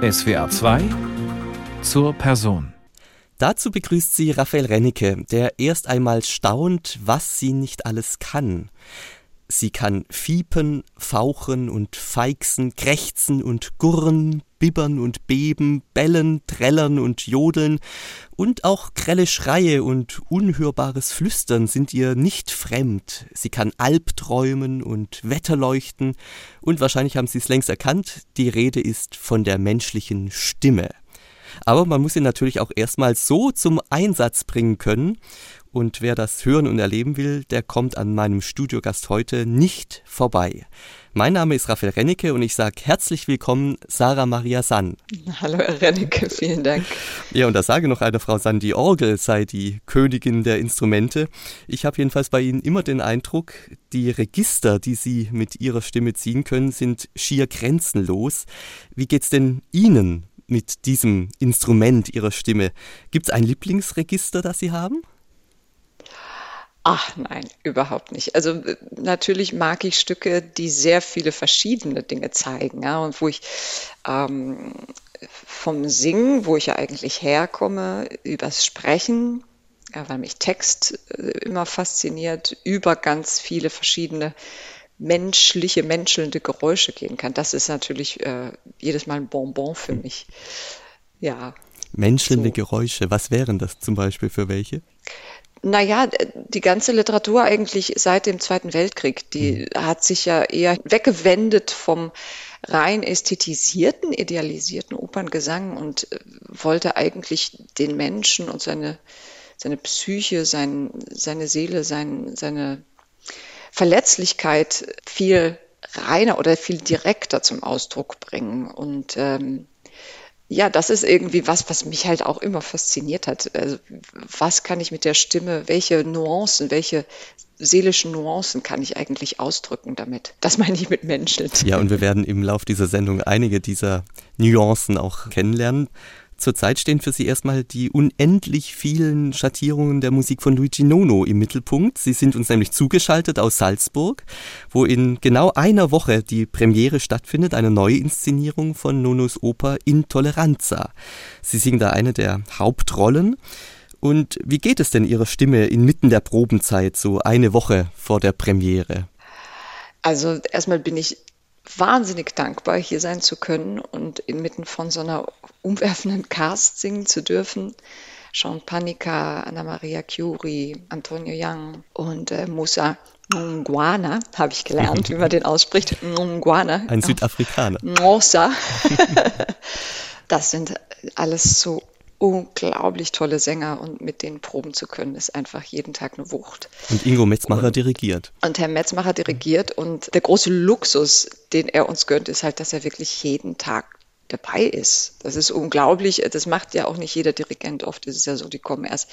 SWR 2 zur Person. Dazu begrüßt sie Raphael Rennecke, der erst einmal staunt, was sie nicht alles kann. Sie kann fiepen, fauchen und feixen, krächzen und gurren, bibbern und beben, bellen, trällern und jodeln, und auch grelle Schreie und unhörbares Flüstern sind ihr nicht fremd. Sie kann Albträumen und Wetterleuchten, und wahrscheinlich haben Sie es längst erkannt, die Rede ist von der menschlichen Stimme. Aber man muss sie natürlich auch erstmal so zum Einsatz bringen können, und wer das hören und erleben will, der kommt an meinem Studiogast heute nicht vorbei. Mein Name ist Raphael Rennecke und ich sage herzlich willkommen, Sarah Maria Sann. Hallo, Herr Rennecke, vielen Dank. Ja, und da sage noch eine Frau Sann, die Orgel sei die Königin der Instrumente. Ich habe jedenfalls bei Ihnen immer den Eindruck, die Register, die Sie mit Ihrer Stimme ziehen können, sind schier grenzenlos. Wie geht's denn Ihnen mit diesem Instrument Ihrer Stimme? Gibt es ein Lieblingsregister, das Sie haben? Ach nein, überhaupt nicht. Also äh, natürlich mag ich Stücke, die sehr viele verschiedene Dinge zeigen, ja, und wo ich ähm, vom Singen, wo ich ja eigentlich herkomme, übers Sprechen, ja, weil mich Text äh, immer fasziniert, über ganz viele verschiedene menschliche, menschelnde Geräusche gehen kann. Das ist natürlich äh, jedes Mal ein Bonbon für hm. mich. Ja. Menschelnde so. Geräusche, was wären das zum Beispiel für welche? Naja, die ganze Literatur eigentlich seit dem Zweiten Weltkrieg, die mhm. hat sich ja eher weggewendet vom rein ästhetisierten, idealisierten Operngesang und äh, wollte eigentlich den Menschen und seine, seine Psyche, sein, seine Seele, sein, seine Verletzlichkeit viel reiner oder viel direkter zum Ausdruck bringen. Und ähm, ja, das ist irgendwie was, was mich halt auch immer fasziniert hat. Also, was kann ich mit der Stimme, welche Nuancen, welche seelischen Nuancen kann ich eigentlich ausdrücken damit? Das meine ich mit Menschen. Ja, und wir werden im Lauf dieser Sendung einige dieser Nuancen auch kennenlernen. Zurzeit stehen für Sie erstmal die unendlich vielen Schattierungen der Musik von Luigi Nono im Mittelpunkt. Sie sind uns nämlich zugeschaltet aus Salzburg, wo in genau einer Woche die Premiere stattfindet, eine Neuinszenierung von Nonos Oper Intoleranza. Sie singen da eine der Hauptrollen. Und wie geht es denn Ihrer Stimme inmitten der Probenzeit, so eine Woche vor der Premiere? Also erstmal bin ich wahnsinnig dankbar, hier sein zu können und inmitten von so einer umwerfenden Cast singen zu dürfen. Sean Panica, Anna Maria Curie, Antonio Young und äh, Musa Ngwana, habe ich gelernt, wie man den ausspricht. Ngwana. Ein Südafrikaner. Mosa. das sind alles so unglaublich tolle Sänger und mit denen proben zu können, ist einfach jeden Tag eine Wucht. Und Ingo Metzmacher und, dirigiert. Und Herr Metzmacher dirigiert und der große Luxus, den er uns gönnt, ist halt, dass er wirklich jeden Tag dabei ist. Das ist unglaublich. Das macht ja auch nicht jeder Dirigent. Oft ist es ja so, die kommen erst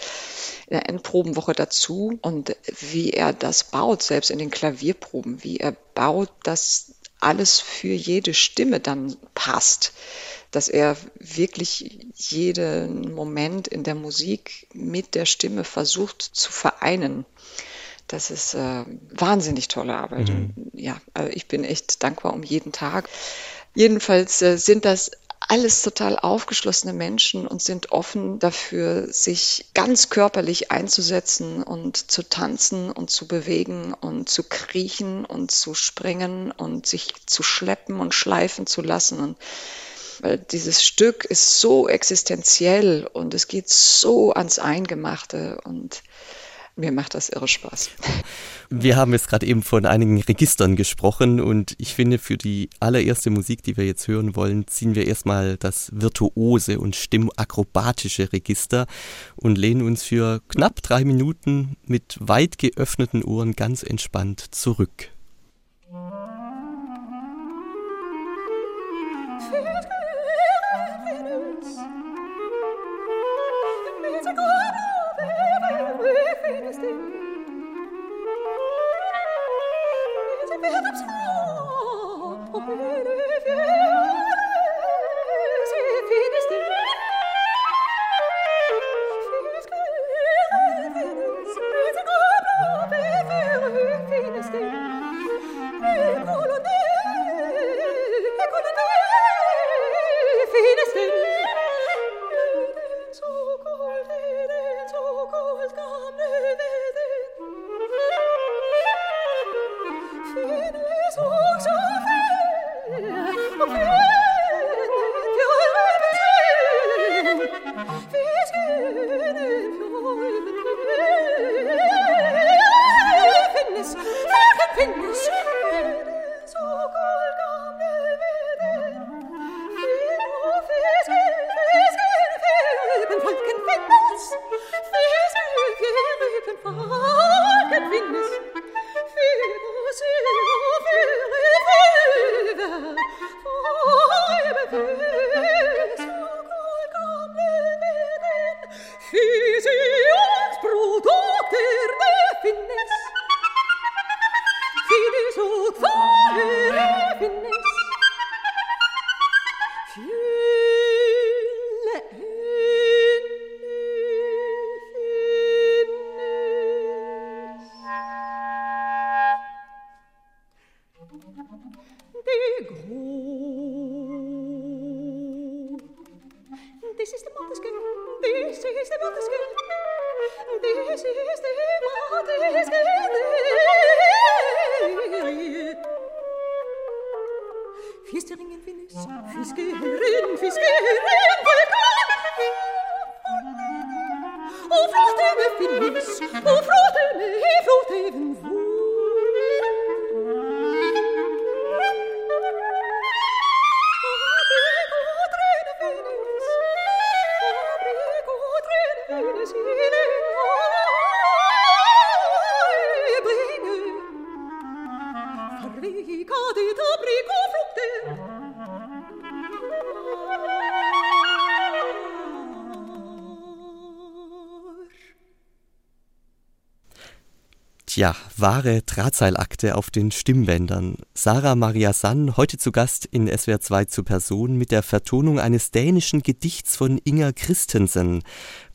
in der Endprobenwoche dazu und wie er das baut, selbst in den Klavierproben, wie er baut, dass alles für jede Stimme dann passt dass er wirklich jeden Moment in der Musik mit der Stimme versucht zu vereinen. Das ist äh, wahnsinnig tolle Arbeit. Mhm. ja, also ich bin echt dankbar um jeden Tag. Jedenfalls äh, sind das alles total aufgeschlossene Menschen und sind offen dafür, sich ganz körperlich einzusetzen und zu tanzen und zu bewegen und zu kriechen und zu springen und sich zu schleppen und schleifen zu lassen. Und weil dieses Stück ist so existenziell und es geht so ans Eingemachte und mir macht das irre Spaß. Wir haben jetzt gerade eben von einigen Registern gesprochen und ich finde, für die allererste Musik, die wir jetzt hören wollen, ziehen wir erstmal das virtuose und stimmakrobatische Register und lehnen uns für knapp drei Minuten mit weit geöffneten Ohren ganz entspannt zurück. So cold. Tja, wahre Drahtseilakte auf den Stimmbändern. Sarah Maria Sann, heute zu Gast in SWR 2 zu Person mit der Vertonung eines dänischen Gedichts von Inger Christensen,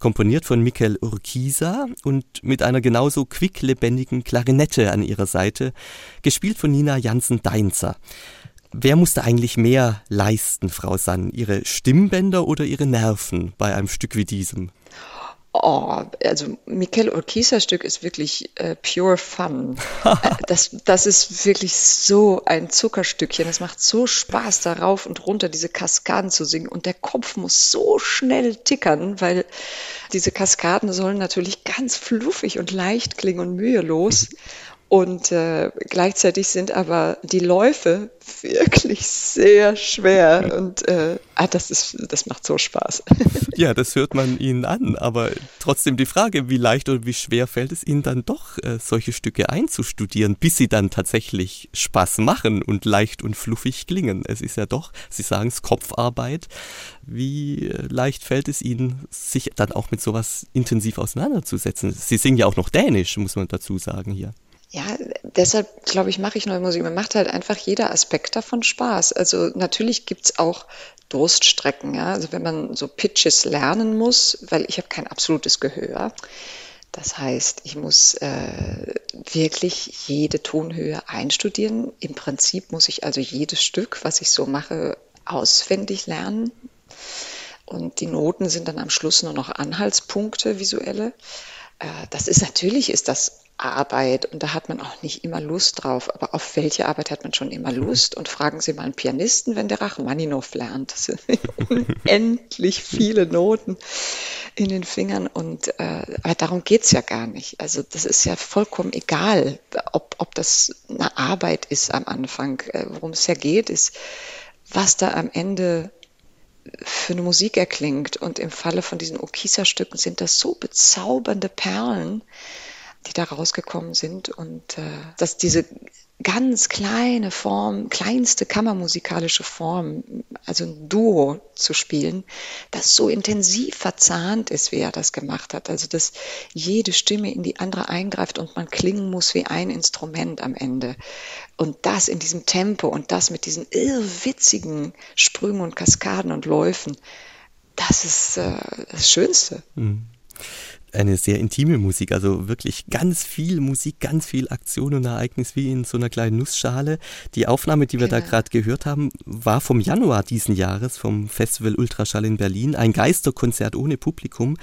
komponiert von Mikkel Urquiza und mit einer genauso quicklebendigen Klarinette an ihrer Seite, gespielt von Nina Jansen-Deinzer. Wer musste eigentlich mehr leisten, Frau Sann? Ihre Stimmbänder oder Ihre Nerven bei einem Stück wie diesem? Oh, also Mikel Urquiza Stück ist wirklich äh, pure fun. Äh, das, das ist wirklich so ein Zuckerstückchen. Es macht so Spaß, da rauf und runter diese Kaskaden zu singen. Und der Kopf muss so schnell tickern, weil diese Kaskaden sollen natürlich ganz fluffig und leicht klingen und mühelos. Und äh, gleichzeitig sind aber die Läufe wirklich sehr schwer. Und äh, ah, das, ist, das macht so Spaß. Ja, das hört man Ihnen an. Aber trotzdem die Frage, wie leicht oder wie schwer fällt es Ihnen dann doch, äh, solche Stücke einzustudieren, bis sie dann tatsächlich Spaß machen und leicht und fluffig klingen. Es ist ja doch, Sie sagen es, Kopfarbeit. Wie äh, leicht fällt es Ihnen, sich dann auch mit sowas intensiv auseinanderzusetzen? Sie singen ja auch noch Dänisch, muss man dazu sagen hier. Ja, deshalb glaube ich, mache ich neue Musik. Mir macht halt einfach jeder Aspekt davon Spaß. Also natürlich gibt's auch Durststrecken, ja. Also wenn man so Pitches lernen muss, weil ich habe kein absolutes Gehör. Das heißt, ich muss äh, wirklich jede Tonhöhe einstudieren. Im Prinzip muss ich also jedes Stück, was ich so mache, auswendig lernen. Und die Noten sind dann am Schluss nur noch Anhaltspunkte, visuelle. Äh, das ist natürlich, ist das Arbeit und da hat man auch nicht immer Lust drauf. Aber auf welche Arbeit hat man schon immer Lust? Und fragen Sie mal einen Pianisten, wenn der Rachmaninow lernt. Das sind unendlich viele Noten in den Fingern und äh, aber darum geht's ja gar nicht. Also das ist ja vollkommen egal, ob, ob das eine Arbeit ist am Anfang. Äh, worum es ja geht, ist, was da am Ende für eine Musik erklingt. Und im Falle von diesen Okisa-Stücken sind das so bezaubernde Perlen, die da rausgekommen sind und äh, dass diese ganz kleine Form, kleinste kammermusikalische Form, also ein Duo zu spielen, das so intensiv verzahnt ist, wie er das gemacht hat. Also dass jede Stimme in die andere eingreift und man klingen muss wie ein Instrument am Ende. Und das in diesem Tempo und das mit diesen irrwitzigen Sprüngen und Kaskaden und Läufen, das ist äh, das Schönste. Mhm eine sehr intime Musik, also wirklich ganz viel Musik, ganz viel Aktion und Ereignis wie in so einer kleinen Nussschale. Die Aufnahme, die wir genau. da gerade gehört haben, war vom Januar diesen Jahres vom Festival Ultraschall in Berlin, ein Geisterkonzert ohne Publikum.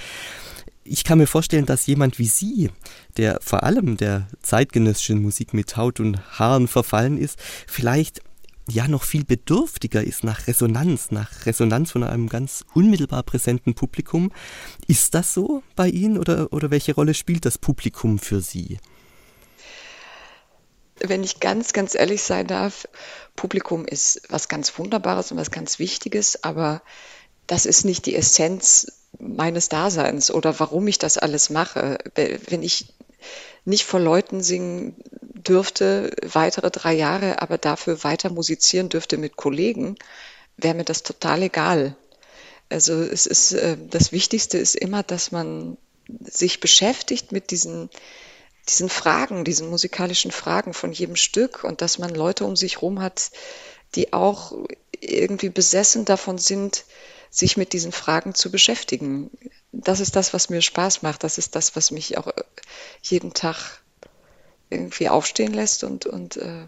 Ich kann mir vorstellen, dass jemand wie Sie, der vor allem der zeitgenössischen Musik mit Haut und Haaren verfallen ist, vielleicht ja noch viel bedürftiger ist nach Resonanz, nach Resonanz von einem ganz unmittelbar präsenten Publikum. Ist das so bei Ihnen oder, oder welche Rolle spielt das Publikum für Sie? Wenn ich ganz, ganz ehrlich sein darf, Publikum ist was ganz Wunderbares und was ganz Wichtiges, aber das ist nicht die Essenz meines Daseins oder warum ich das alles mache. Wenn ich nicht vor Leuten singen dürfte, weitere drei Jahre, aber dafür weiter musizieren dürfte mit Kollegen, wäre mir das total egal. Also es ist, äh, das Wichtigste ist immer, dass man sich beschäftigt mit diesen, diesen Fragen, diesen musikalischen Fragen von jedem Stück und dass man Leute um sich herum hat, die auch irgendwie besessen davon sind, sich mit diesen Fragen zu beschäftigen. Das ist das, was mir Spaß macht. Das ist das, was mich auch äh, jeden Tag irgendwie aufstehen lässt und, und äh,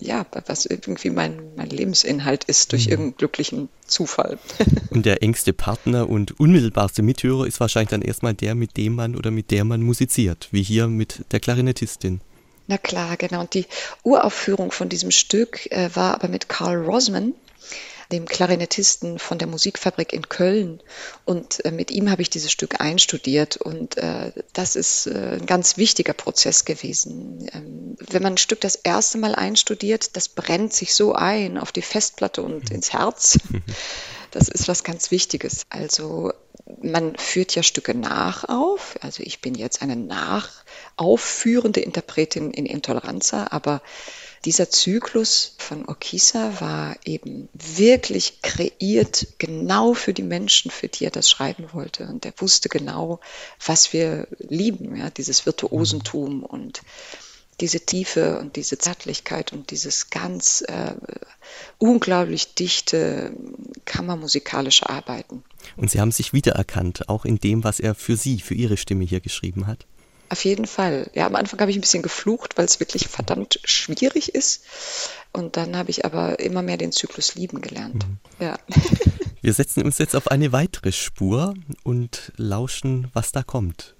ja, was irgendwie mein, mein Lebensinhalt ist durch mhm. irgendeinen glücklichen Zufall. und der engste Partner und unmittelbarste Mithörer ist wahrscheinlich dann erstmal der, mit dem man oder mit der man musiziert, wie hier mit der Klarinettistin. Na klar, genau. Und die Uraufführung von diesem Stück äh, war aber mit Carl Rosman, dem Klarinettisten von der Musikfabrik in Köln. Und äh, mit ihm habe ich dieses Stück einstudiert. Und äh, das ist äh, ein ganz wichtiger Prozess gewesen. Ähm, wenn man ein Stück das erste Mal einstudiert, das brennt sich so ein auf die Festplatte und mhm. ins Herz. Das ist was ganz Wichtiges. Also man führt ja Stücke nach auf. Also ich bin jetzt eine nachaufführende Interpretin in Intoleranza, aber dieser Zyklus von Okisa war eben wirklich kreiert genau für die Menschen, für die er das schreiben wollte. Und er wusste genau, was wir lieben, ja, dieses Virtuosentum und diese Tiefe und diese Zärtlichkeit und dieses ganz äh, unglaublich dichte kammermusikalische Arbeiten. Und Sie haben sich wiedererkannt, auch in dem, was er für Sie, für Ihre Stimme hier geschrieben hat? Auf jeden Fall. Ja, am Anfang habe ich ein bisschen geflucht, weil es wirklich verdammt schwierig ist. Und dann habe ich aber immer mehr den Zyklus lieben gelernt. Mhm. Ja. Wir setzen uns jetzt auf eine weitere Spur und lauschen, was da kommt.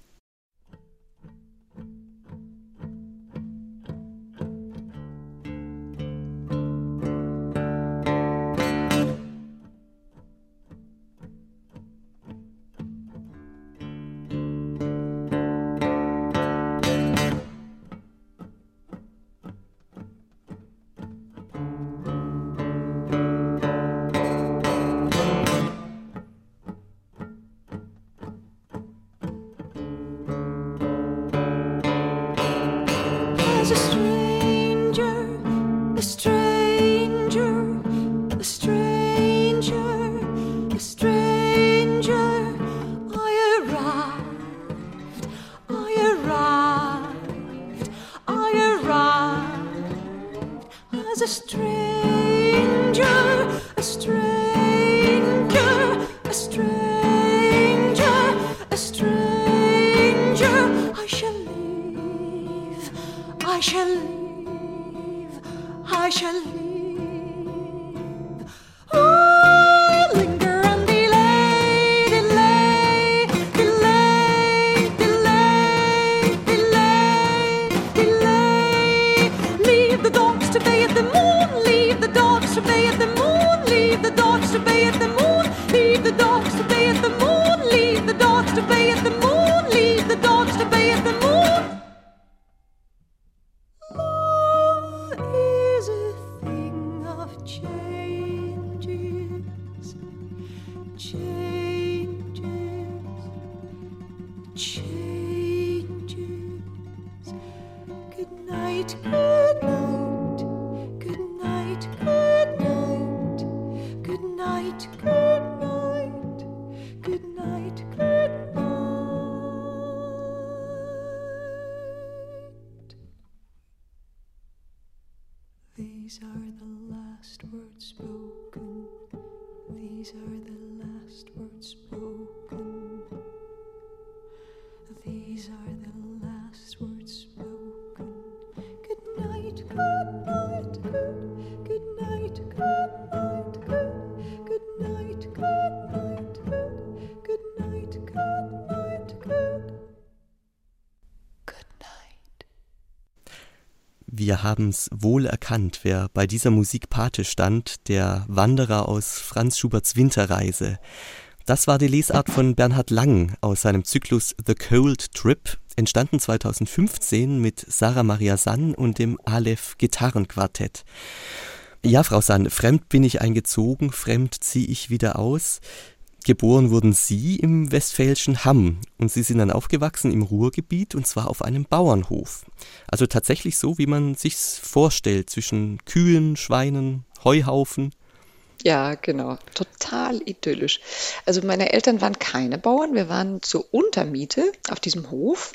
night. Wir haben's wohl erkannt, wer bei dieser Musik Pate stand, der Wanderer aus Franz Schuberts Winterreise. Das war die Lesart von Bernhard Lang aus seinem Zyklus The Cold Trip, entstanden 2015 mit Sarah Maria Sann und dem Aleph Gitarrenquartett. Ja, Frau Sann, fremd bin ich eingezogen, fremd ziehe ich wieder aus. Geboren wurden Sie im westfälischen Hamm und Sie sind dann aufgewachsen im Ruhrgebiet und zwar auf einem Bauernhof. Also tatsächlich so, wie man sich's vorstellt, zwischen Kühen, Schweinen, Heuhaufen. Ja, genau. Total idyllisch. Also meine Eltern waren keine Bauern, wir waren zur Untermiete auf diesem Hof.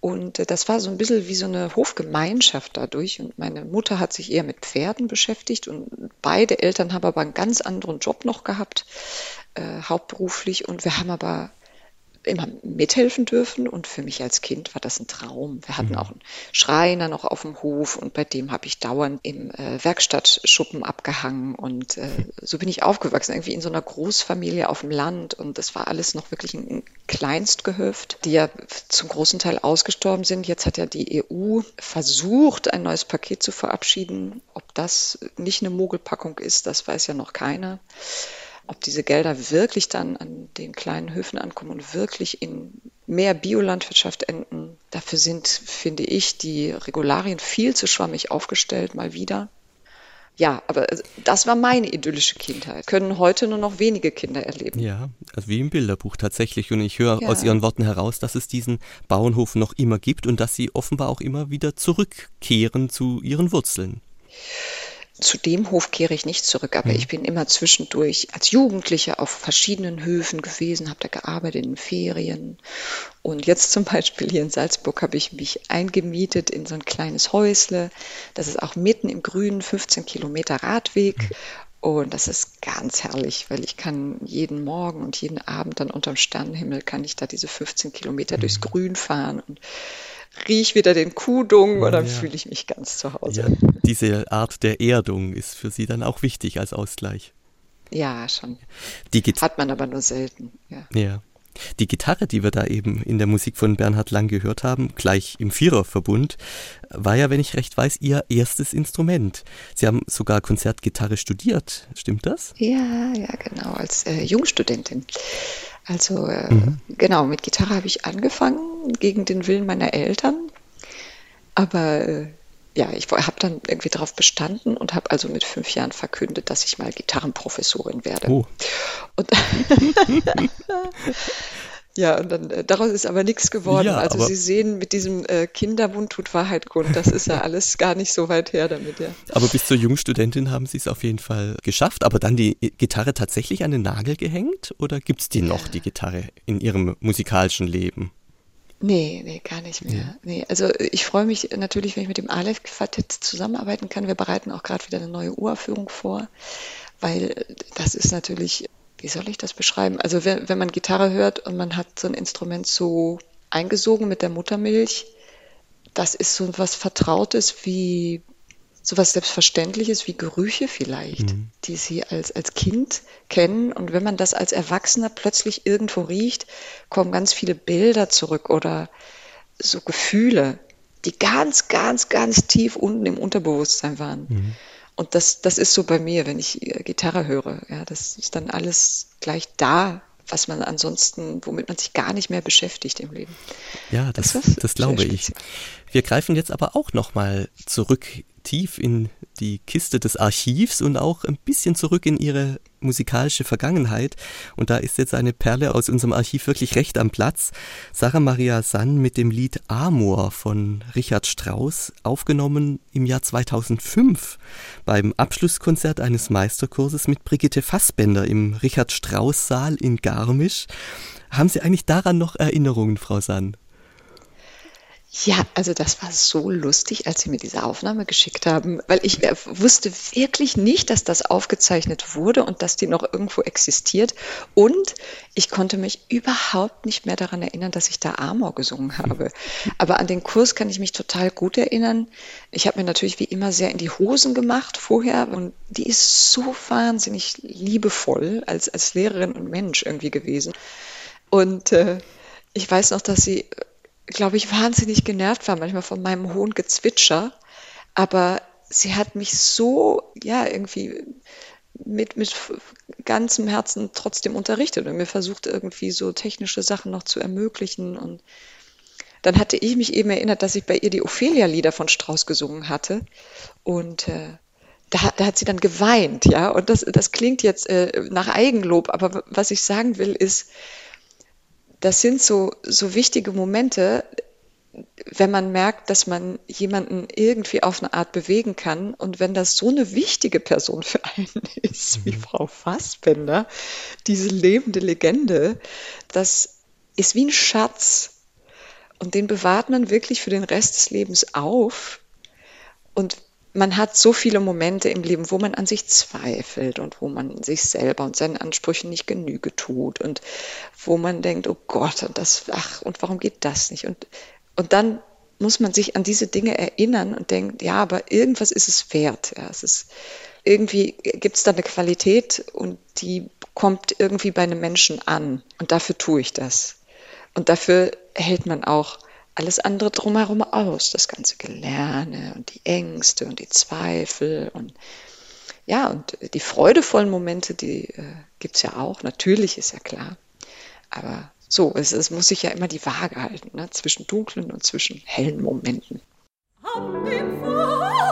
Und äh, das war so ein bisschen wie so eine Hofgemeinschaft dadurch. Und meine Mutter hat sich eher mit Pferden beschäftigt. Und beide Eltern haben aber einen ganz anderen Job noch gehabt, äh, hauptberuflich. Und wir haben aber immer mithelfen dürfen und für mich als Kind war das ein Traum. Wir hatten mhm. auch einen Schreiner noch auf dem Hof und bei dem habe ich dauernd im äh, Werkstattschuppen abgehangen und äh, so bin ich aufgewachsen, irgendwie in so einer Großfamilie auf dem Land und das war alles noch wirklich ein Kleinstgehöft, die ja zum großen Teil ausgestorben sind. Jetzt hat ja die EU versucht, ein neues Paket zu verabschieden. Ob das nicht eine Mogelpackung ist, das weiß ja noch keiner. Ob diese Gelder wirklich dann an den kleinen Höfen ankommen und wirklich in mehr Biolandwirtschaft enden, dafür sind, finde ich, die Regularien viel zu schwammig aufgestellt, mal wieder. Ja, aber das war meine idyllische Kindheit. Können heute nur noch wenige Kinder erleben. Ja, also wie im Bilderbuch tatsächlich. Und ich höre ja. aus Ihren Worten heraus, dass es diesen Bauernhof noch immer gibt und dass Sie offenbar auch immer wieder zurückkehren zu Ihren Wurzeln. Zu dem Hof kehre ich nicht zurück, aber mhm. ich bin immer zwischendurch als Jugendliche auf verschiedenen Höfen gewesen, habe da gearbeitet in Ferien. Und jetzt zum Beispiel hier in Salzburg habe ich mich eingemietet in so ein kleines Häusle. Das ist auch mitten im Grünen, 15 Kilometer Radweg. Mhm. Und das ist ganz herrlich, weil ich kann jeden Morgen und jeden Abend dann unterm Sternenhimmel kann ich da diese 15 Kilometer mhm. durchs Grün fahren und riech wieder den Kuhdung dann ja. fühle ich mich ganz zu Hause. Ja, diese Art der Erdung ist für Sie dann auch wichtig als Ausgleich. Ja, schon. Hat man aber nur selten. Ja. ja. Die Gitarre, die wir da eben in der Musik von Bernhard Lang gehört haben, gleich im Viererverbund, war ja, wenn ich recht weiß, Ihr erstes Instrument. Sie haben sogar Konzertgitarre studiert, stimmt das? Ja, ja, genau, als äh, Jungstudentin. Also äh, mhm. genau, mit Gitarre habe ich angefangen, gegen den Willen meiner Eltern. Aber äh, ja, ich habe dann irgendwie darauf bestanden und habe also mit fünf Jahren verkündet, dass ich mal Gitarrenprofessorin werde. Oh. Und Ja, und dann äh, daraus ist aber nichts geworden. Ja, also Sie sehen, mit diesem äh, Kindermund tut Wahrheit kund. Das ist ja alles gar nicht so weit her damit, ja. Aber bis zur Jungstudentin haben Sie es auf jeden Fall geschafft. Aber dann die Gitarre tatsächlich an den Nagel gehängt? Oder gibt es die noch, die Gitarre, in Ihrem musikalischen Leben? Nee, nee, gar nicht mehr. Ja. Nee, also ich freue mich natürlich, wenn ich mit dem Aleph-Quartett zusammenarbeiten kann. Wir bereiten auch gerade wieder eine neue Uraufführung vor, weil das ist natürlich wie soll ich das beschreiben? Also wenn, wenn man Gitarre hört und man hat so ein Instrument so eingesogen mit der Muttermilch, das ist so was Vertrautes wie so was Selbstverständliches wie Gerüche vielleicht, mhm. die sie als, als Kind kennen. Und wenn man das als Erwachsener plötzlich irgendwo riecht, kommen ganz viele Bilder zurück oder so Gefühle, die ganz, ganz, ganz tief unten im Unterbewusstsein waren. Mhm. Und das, das ist so bei mir, wenn ich äh, Gitarre höre. Ja, das ist dann alles gleich da, was man ansonsten, womit man sich gar nicht mehr beschäftigt im Leben. Ja, das, das, das glaube ich. Wir greifen jetzt aber auch nochmal zurück tief in die Kiste des Archivs und auch ein bisschen zurück in ihre musikalische Vergangenheit. Und da ist jetzt eine Perle aus unserem Archiv wirklich recht am Platz. Sarah Maria Sann mit dem Lied Amor von Richard Strauss, aufgenommen im Jahr 2005 beim Abschlusskonzert eines Meisterkurses mit Brigitte Fassbender im Richard Strauss Saal in Garmisch. Haben Sie eigentlich daran noch Erinnerungen, Frau Sann? Ja, also das war so lustig, als Sie mir diese Aufnahme geschickt haben, weil ich wusste wirklich nicht, dass das aufgezeichnet wurde und dass die noch irgendwo existiert. Und ich konnte mich überhaupt nicht mehr daran erinnern, dass ich da Amor gesungen habe. Aber an den Kurs kann ich mich total gut erinnern. Ich habe mir natürlich wie immer sehr in die Hosen gemacht vorher und die ist so wahnsinnig liebevoll als, als Lehrerin und Mensch irgendwie gewesen. Und äh, ich weiß noch, dass sie glaube ich, wahnsinnig genervt war manchmal von meinem hohen Gezwitscher. Aber sie hat mich so, ja, irgendwie mit, mit ganzem Herzen trotzdem unterrichtet und mir versucht, irgendwie so technische Sachen noch zu ermöglichen. Und dann hatte ich mich eben erinnert, dass ich bei ihr die Ophelia-Lieder von Strauss gesungen hatte. Und äh, da, da, hat sie dann geweint, ja. Und das, das klingt jetzt äh, nach Eigenlob, aber was ich sagen will, ist, das sind so, so wichtige Momente, wenn man merkt, dass man jemanden irgendwie auf eine Art bewegen kann und wenn das so eine wichtige Person für einen ist, wie mhm. Frau Fassbender, diese lebende Legende, das ist wie ein Schatz und den bewahrt man wirklich für den Rest des Lebens auf und man hat so viele Momente im Leben, wo man an sich zweifelt und wo man sich selber und seinen Ansprüchen nicht Genüge tut und wo man denkt, oh Gott, und das, ach, und warum geht das nicht? Und und dann muss man sich an diese Dinge erinnern und denkt, ja, aber irgendwas ist es wert. Ja, es ist, irgendwie gibt es da eine Qualität und die kommt irgendwie bei einem Menschen an. Und dafür tue ich das. Und dafür hält man auch alles andere drumherum aus. Das ganze Gelerne und die Ängste und die Zweifel und ja, und die freudevollen Momente, die äh, gibt es ja auch. Natürlich ist ja klar. Aber so, es, es muss sich ja immer die Waage halten ne? zwischen dunklen und zwischen hellen Momenten. An dem Feuer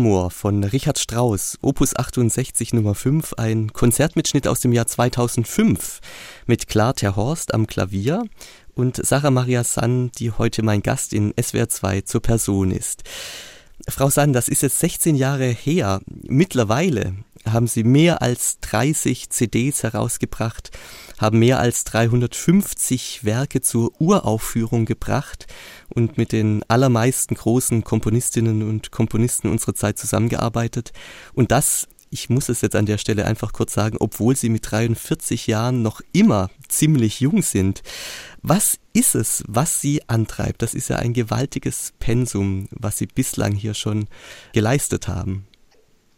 Amor von Richard Strauss, Opus 68 Nummer 5, ein Konzertmitschnitt aus dem Jahr 2005 mit Klar Terhorst am Klavier und Sarah Maria Sann, die heute mein Gast in SWR 2 zur Person ist. Frau Sann, das ist jetzt 16 Jahre her. Mittlerweile haben Sie mehr als 30 CDs herausgebracht, haben mehr als 350 Werke zur Uraufführung gebracht und mit den allermeisten großen Komponistinnen und Komponisten unserer Zeit zusammengearbeitet. Und das ich muss es jetzt an der Stelle einfach kurz sagen, obwohl Sie mit 43 Jahren noch immer ziemlich jung sind. Was ist es, was Sie antreibt? Das ist ja ein gewaltiges Pensum, was Sie bislang hier schon geleistet haben.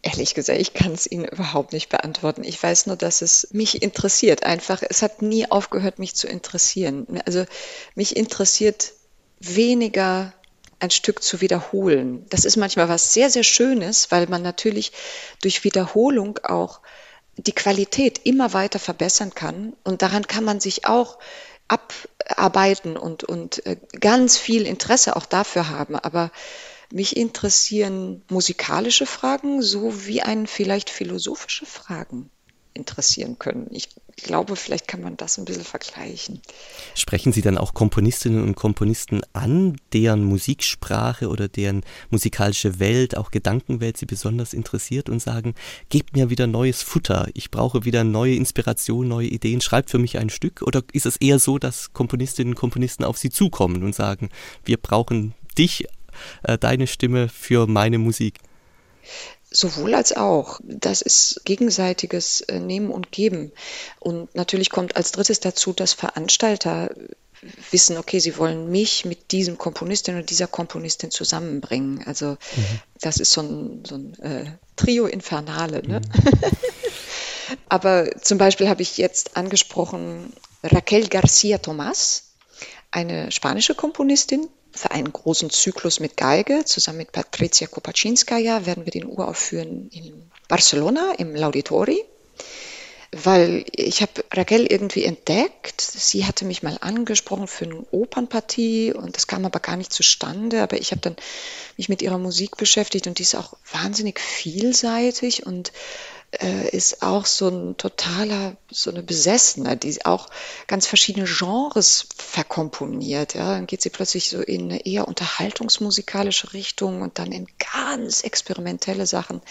Ehrlich gesagt, ich kann es Ihnen überhaupt nicht beantworten. Ich weiß nur, dass es mich interessiert. Einfach, es hat nie aufgehört, mich zu interessieren. Also mich interessiert weniger ein Stück zu wiederholen. Das ist manchmal was sehr, sehr Schönes, weil man natürlich durch Wiederholung auch die Qualität immer weiter verbessern kann. Und daran kann man sich auch abarbeiten und, und äh, ganz viel Interesse auch dafür haben. Aber mich interessieren musikalische Fragen sowie einen vielleicht philosophische Fragen interessieren können. Ich glaube, vielleicht kann man das ein bisschen vergleichen. Sprechen Sie dann auch Komponistinnen und Komponisten an, deren Musiksprache oder deren musikalische Welt, auch Gedankenwelt Sie besonders interessiert und sagen, gebt mir wieder neues Futter, ich brauche wieder neue Inspiration, neue Ideen, schreibt für mich ein Stück? Oder ist es eher so, dass Komponistinnen und Komponisten auf Sie zukommen und sagen, wir brauchen dich äh, deine Stimme für meine Musik? Sowohl als auch. Das ist gegenseitiges äh, Nehmen und Geben. Und natürlich kommt als drittes dazu, dass Veranstalter wissen, okay, sie wollen mich mit diesem Komponistin oder dieser Komponistin zusammenbringen. Also mhm. das ist so ein, so ein äh, Trio Infernale. Ne? Mhm. Aber zum Beispiel habe ich jetzt angesprochen Raquel Garcia Tomas, eine spanische Komponistin, für einen großen Zyklus mit Geige. Zusammen mit Patricia Kopaczynskaja werden wir den uraufführen in Barcelona im Lauditori. Weil ich habe Raquel irgendwie entdeckt. Sie hatte mich mal angesprochen für eine Opernpartie und das kam aber gar nicht zustande. Aber ich habe dann mich mit ihrer Musik beschäftigt und die ist auch wahnsinnig vielseitig und ist auch so ein totaler, so eine Besessene, die auch ganz verschiedene Genres verkomponiert. Ja. Dann geht sie plötzlich so in eine eher unterhaltungsmusikalische Richtung und dann in ganz experimentelle Sachen.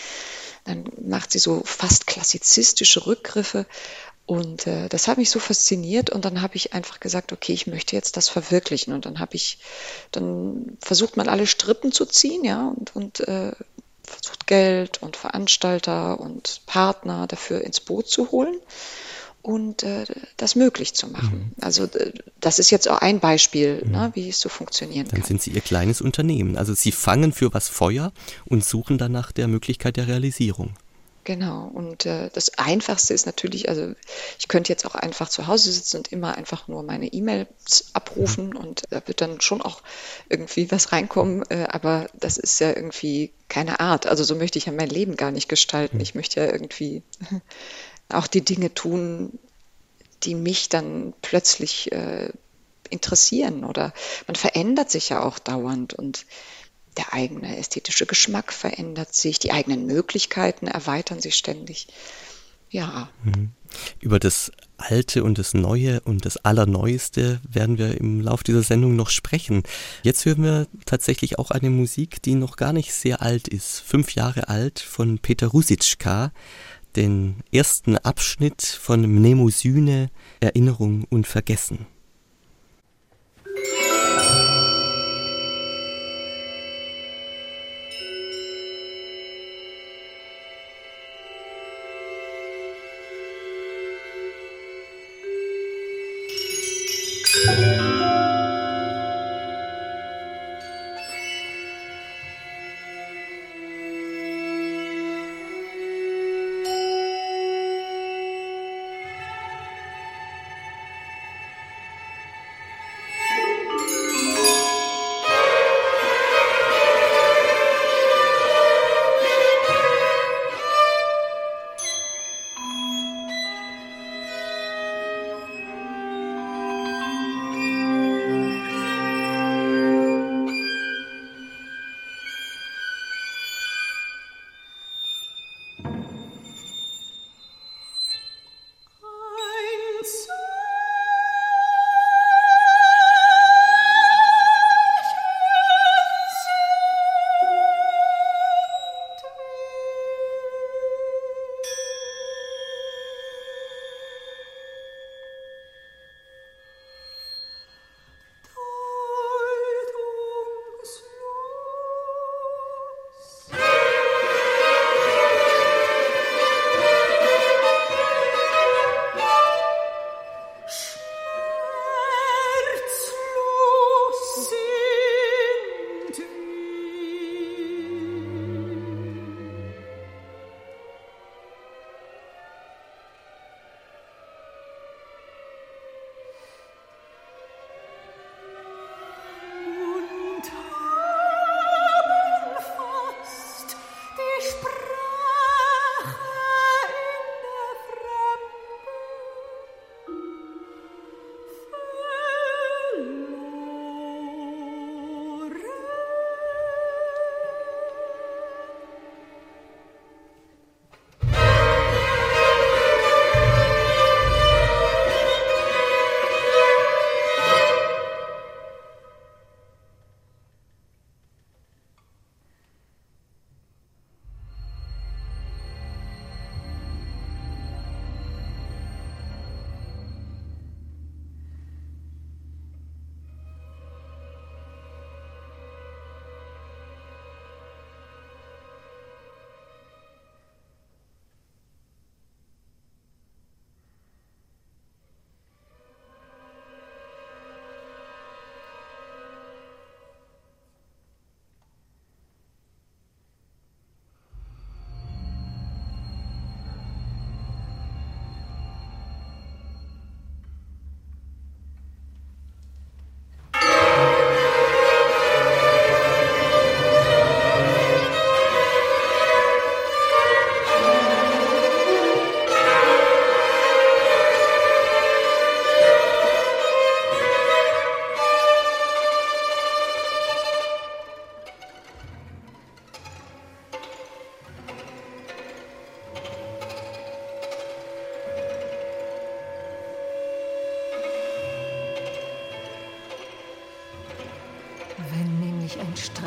Dann macht sie so fast klassizistische Rückgriffe. Und äh, das hat mich so fasziniert und dann habe ich einfach gesagt, okay, ich möchte jetzt das verwirklichen. Und dann habe ich, dann versucht man alle Strippen zu ziehen, ja, und, und äh, versucht Geld und Veranstalter und Partner dafür ins Boot zu holen und äh, das möglich zu machen. Mhm. Also äh, das ist jetzt auch ein Beispiel, mhm. ne, wie es so funktionieren Dann kann. sind Sie Ihr kleines Unternehmen. Also Sie fangen für was Feuer und suchen dann nach der Möglichkeit der Realisierung. Genau. Und äh, das Einfachste ist natürlich, also ich könnte jetzt auch einfach zu Hause sitzen und immer einfach nur meine E-Mails abrufen mhm. und da wird dann schon auch irgendwie was reinkommen. Äh, aber das ist ja irgendwie keine Art. Also so möchte ich ja mein Leben gar nicht gestalten. Mhm. Ich möchte ja irgendwie auch die Dinge tun, die mich dann plötzlich äh, interessieren oder man verändert sich ja auch dauernd und der eigene ästhetische Geschmack verändert sich, die eigenen Möglichkeiten erweitern sich ständig. Ja. Mhm. Über das Alte und das Neue und das Allerneueste werden wir im Laufe dieser Sendung noch sprechen. Jetzt hören wir tatsächlich auch eine Musik, die noch gar nicht sehr alt ist. Fünf Jahre alt von Peter Rusitschka. Den ersten Abschnitt von Mnemosyne, Erinnerung und Vergessen.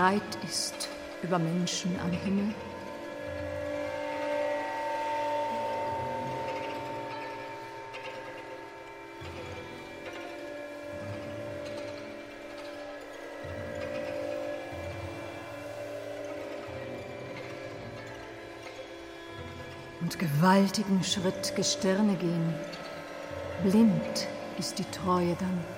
Streit ist über Menschen am Himmel. und gewaltigen Schritt Gestirne gehen. Blind ist die Treue dann.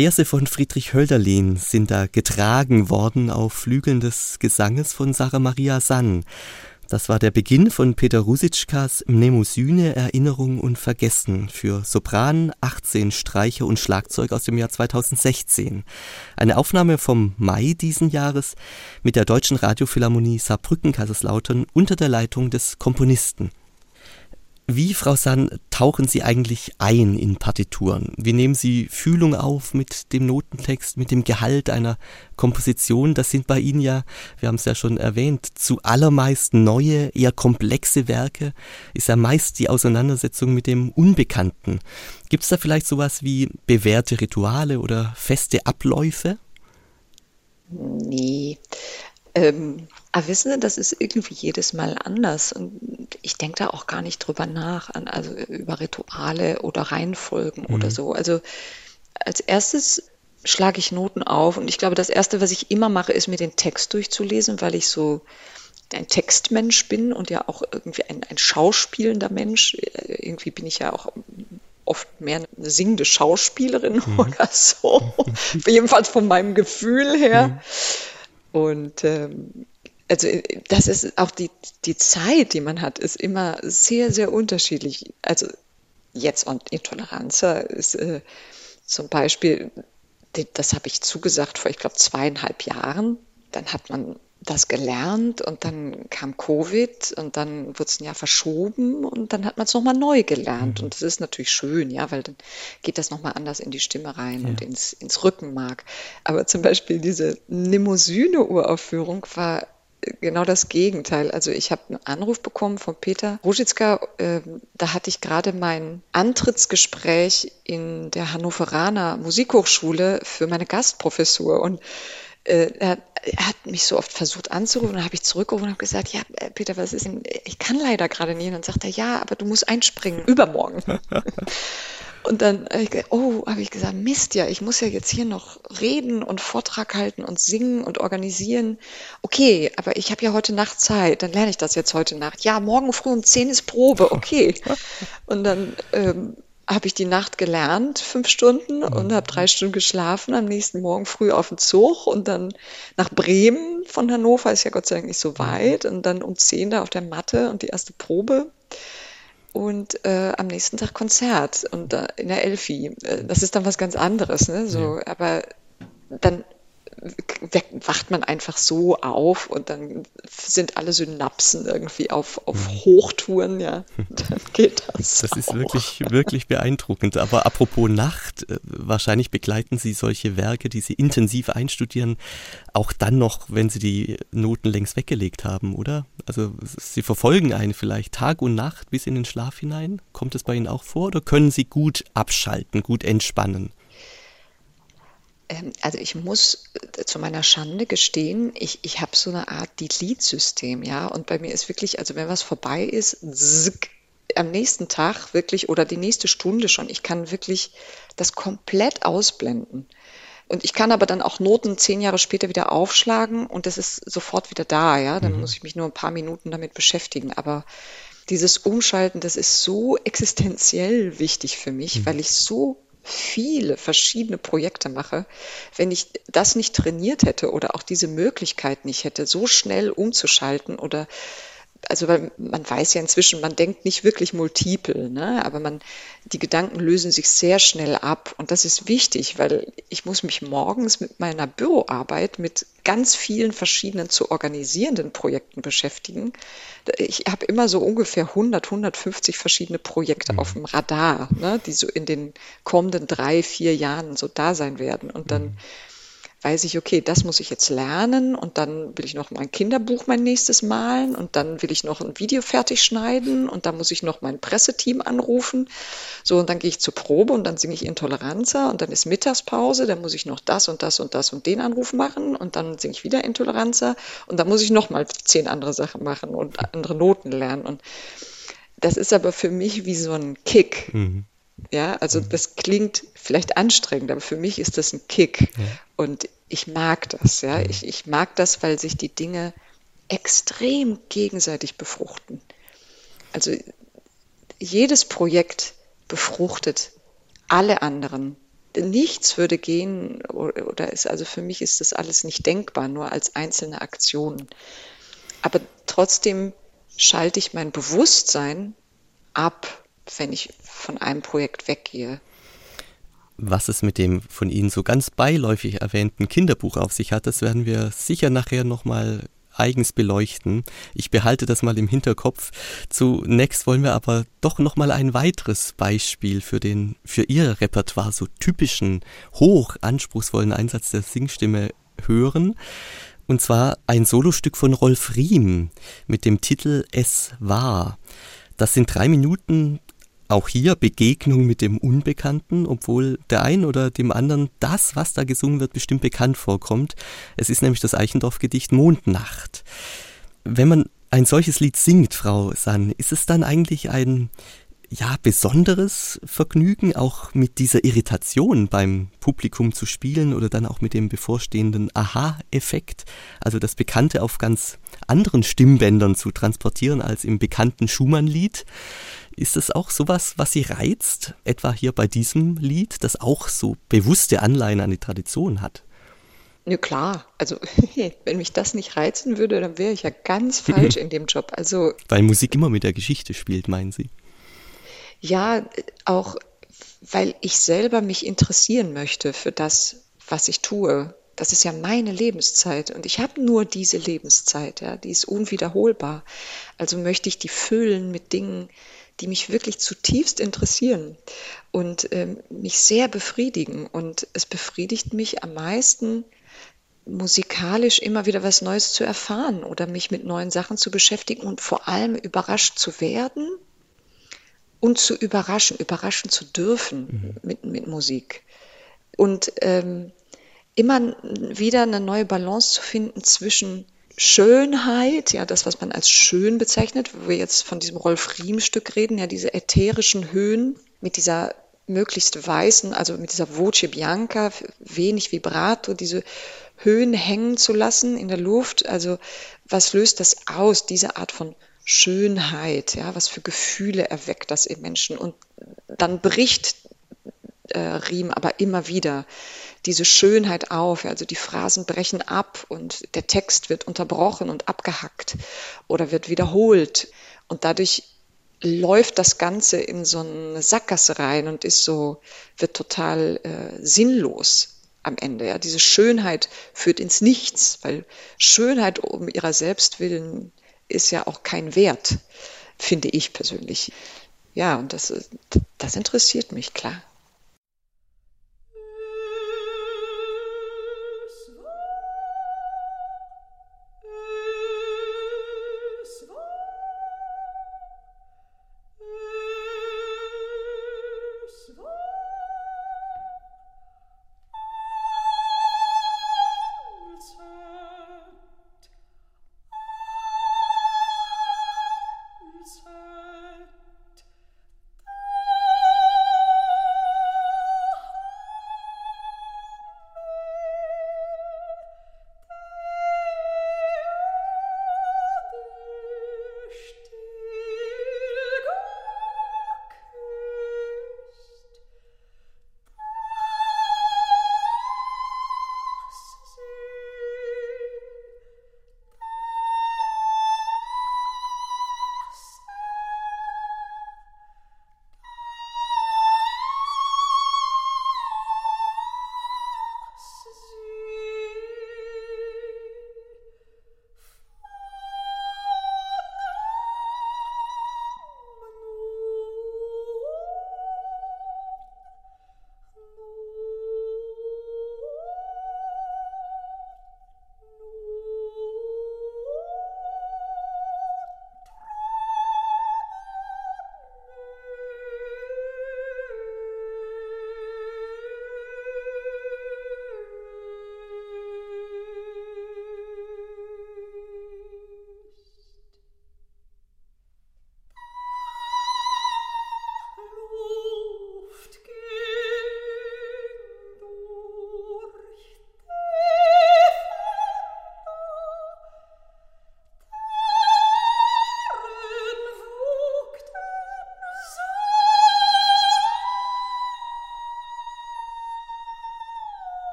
Verse von Friedrich Hölderlin sind da getragen worden auf Flügeln des Gesanges von Sarah Maria Sann. Das war der Beginn von Peter Rusitschkas Mnemosyne Erinnerung und Vergessen für Sopran, 18 Streicher und Schlagzeug aus dem Jahr 2016. Eine Aufnahme vom Mai diesen Jahres mit der Deutschen Radiophilharmonie Saarbrücken-Kaiserslautern unter der Leitung des Komponisten. Wie, Frau San, tauchen Sie eigentlich ein in Partituren? Wie nehmen Sie Fühlung auf mit dem Notentext, mit dem Gehalt einer Komposition? Das sind bei Ihnen ja, wir haben es ja schon erwähnt, zu allermeist neue, eher komplexe Werke. Ist ja meist die Auseinandersetzung mit dem Unbekannten. Gibt es da vielleicht sowas wie bewährte Rituale oder feste Abläufe? Nee. Ähm, aber wissen Sie, das ist irgendwie jedes Mal anders. Und ich denke da auch gar nicht drüber nach, an, also über Rituale oder Reihenfolgen mhm. oder so. Also als erstes schlage ich Noten auf und ich glaube, das Erste, was ich immer mache, ist mir den Text durchzulesen, weil ich so ein Textmensch bin und ja auch irgendwie ein, ein schauspielender Mensch. Irgendwie bin ich ja auch oft mehr eine singende Schauspielerin mhm. oder so. Jedenfalls von meinem Gefühl her. Mhm. Und ähm, also äh, das ist auch die, die Zeit, die man hat, ist immer sehr, sehr unterschiedlich. Also jetzt und Intoleranz ist äh, zum Beispiel, das habe ich zugesagt vor, ich glaube, zweieinhalb Jahren. Dann hat man das gelernt und dann kam Covid und dann wurde es ein Jahr verschoben und dann hat man es nochmal neu gelernt. Mhm. Und das ist natürlich schön, ja, weil dann geht das nochmal anders in die Stimme rein ja. und ins, ins Rückenmark. Aber zum Beispiel diese Limousine-Uraufführung war genau das Gegenteil. Also ich habe einen Anruf bekommen von Peter Ruzitzka. Äh, da hatte ich gerade mein Antrittsgespräch in der Hannoveraner Musikhochschule für meine Gastprofessur und äh, er, er, hat mich so oft versucht anzurufen, dann habe ich zurückgerufen und habe gesagt, ja, äh, Peter, was ist denn, ich kann leider gerade nicht. Und dann sagt er, ja, aber du musst einspringen, übermorgen. und dann gesagt, oh, habe ich gesagt, Mist, ja, ich muss ja jetzt hier noch reden und Vortrag halten und singen und organisieren. Okay, aber ich habe ja heute Nacht Zeit, dann lerne ich das jetzt heute Nacht. Ja, morgen früh um 10 ist Probe, okay. Und dann ähm, habe ich die Nacht gelernt, fünf Stunden, und mhm. habe drei Stunden geschlafen, am nächsten Morgen früh auf den Zug und dann nach Bremen von Hannover, ist ja Gott sei Dank nicht so mhm. weit, und dann um zehn da auf der Matte und die erste Probe. Und äh, am nächsten Tag Konzert und äh, in der Elfi. Äh, das ist dann was ganz anderes, ne? So, aber dann wacht man einfach so auf und dann sind alle Synapsen irgendwie auf, auf mhm. Hochtouren, ja, dann geht das. Das auch. ist wirklich, wirklich beeindruckend. Aber apropos Nacht, äh, wahrscheinlich begleiten Sie solche Werke, die Sie intensiv einstudieren, auch dann noch, wenn Sie die Noten längst weggelegt haben, oder? Also Sie verfolgen einen vielleicht Tag und Nacht bis in den Schlaf hinein. Kommt es bei Ihnen auch vor oder können Sie gut abschalten, gut entspannen? Ähm, also ich muss äh, zu meiner Schande gestehen, ich, ich habe so eine Art Delete-System, ja. Und bei mir ist wirklich, also wenn was vorbei ist, zck, am nächsten Tag wirklich oder die nächste Stunde schon, ich kann wirklich das komplett ausblenden. Und ich kann aber dann auch Noten zehn Jahre später wieder aufschlagen und das ist sofort wieder da, ja. Dann mhm. muss ich mich nur ein paar Minuten damit beschäftigen. Aber dieses Umschalten, das ist so existenziell wichtig für mich, mhm. weil ich so viele verschiedene Projekte mache, wenn ich das nicht trainiert hätte oder auch diese Möglichkeit nicht hätte, so schnell umzuschalten oder also weil man weiß ja inzwischen, man denkt nicht wirklich multiple, ne? aber man, die Gedanken lösen sich sehr schnell ab und das ist wichtig, weil ich muss mich morgens mit meiner Büroarbeit mit ganz vielen verschiedenen zu organisierenden Projekten beschäftigen. Ich habe immer so ungefähr 100, 150 verschiedene Projekte mhm. auf dem Radar, ne? die so in den kommenden drei, vier Jahren so da sein werden und dann mhm weiß ich, okay, das muss ich jetzt lernen und dann will ich noch mein Kinderbuch mein nächstes malen und dann will ich noch ein Video fertig schneiden und dann muss ich noch mein Presseteam anrufen. So, und dann gehe ich zur Probe und dann singe ich Intoleranza und dann ist Mittagspause, dann muss ich noch das und das und das und den Anruf machen und dann singe ich wieder Intoleranza und dann muss ich noch mal zehn andere Sachen machen und andere Noten lernen und das ist aber für mich wie so ein Kick. Mhm. Ja, also das klingt vielleicht anstrengend, aber für mich ist das ein Kick. Ja. Und ich mag das, ja. Ich, ich mag das, weil sich die Dinge extrem gegenseitig befruchten. Also jedes Projekt befruchtet alle anderen. Nichts würde gehen oder ist, also für mich ist das alles nicht denkbar, nur als einzelne Aktionen. Aber trotzdem schalte ich mein Bewusstsein ab wenn ich von einem Projekt weggehe. Was es mit dem von Ihnen so ganz beiläufig erwähnten Kinderbuch auf sich hat, das werden wir sicher nachher nochmal eigens beleuchten. Ich behalte das mal im Hinterkopf. Zunächst wollen wir aber doch nochmal ein weiteres Beispiel für den, für Ihr Repertoire so typischen, hoch anspruchsvollen Einsatz der Singstimme hören. Und zwar ein Solostück von Rolf Riem mit dem Titel Es war. Das sind drei Minuten auch hier Begegnung mit dem Unbekannten, obwohl der einen oder dem anderen das, was da gesungen wird, bestimmt bekannt vorkommt. Es ist nämlich das Eichendorff-Gedicht Mondnacht. Wenn man ein solches Lied singt, Frau San, ist es dann eigentlich ein ja, besonderes Vergnügen, auch mit dieser Irritation beim Publikum zu spielen oder dann auch mit dem bevorstehenden Aha-Effekt, also das Bekannte auf ganz anderen Stimmbändern zu transportieren als im bekannten Schumann-Lied. Ist es auch sowas, was Sie reizt, etwa hier bei diesem Lied, das auch so bewusste Anleihen an die Tradition hat? Ja klar, also wenn mich das nicht reizen würde, dann wäre ich ja ganz falsch in dem Job. Also weil Musik immer mit der Geschichte spielt, meinen Sie? Ja, auch weil ich selber mich interessieren möchte für das, was ich tue. Das ist ja meine Lebenszeit und ich habe nur diese Lebenszeit, ja, die ist unwiederholbar. Also möchte ich die füllen mit Dingen, die mich wirklich zutiefst interessieren und ähm, mich sehr befriedigen. Und es befriedigt mich am meisten, musikalisch immer wieder was Neues zu erfahren oder mich mit neuen Sachen zu beschäftigen und vor allem überrascht zu werden und zu überraschen, überraschen zu dürfen mhm. mit, mit Musik. Und ähm, immer wieder eine neue Balance zu finden zwischen Schönheit, ja, das, was man als schön bezeichnet, wo wir jetzt von diesem Rolf Riem-Stück reden, ja, diese ätherischen Höhen mit dieser möglichst weißen, also mit dieser Voce Bianca, wenig Vibrato, diese Höhen hängen zu lassen in der Luft. Also, was löst das aus, diese Art von Schönheit, ja, was für Gefühle erweckt das im Menschen? Und dann bricht äh, Riem aber immer wieder diese Schönheit auf. Also die Phrasen brechen ab und der Text wird unterbrochen und abgehackt oder wird wiederholt. Und dadurch läuft das Ganze in so eine Sackgasse rein und ist so, wird total äh, sinnlos am Ende. Ja. Diese Schönheit führt ins Nichts, weil Schönheit um ihrer selbst willen ist ja auch kein Wert, finde ich persönlich. Ja, und das, das interessiert mich, klar.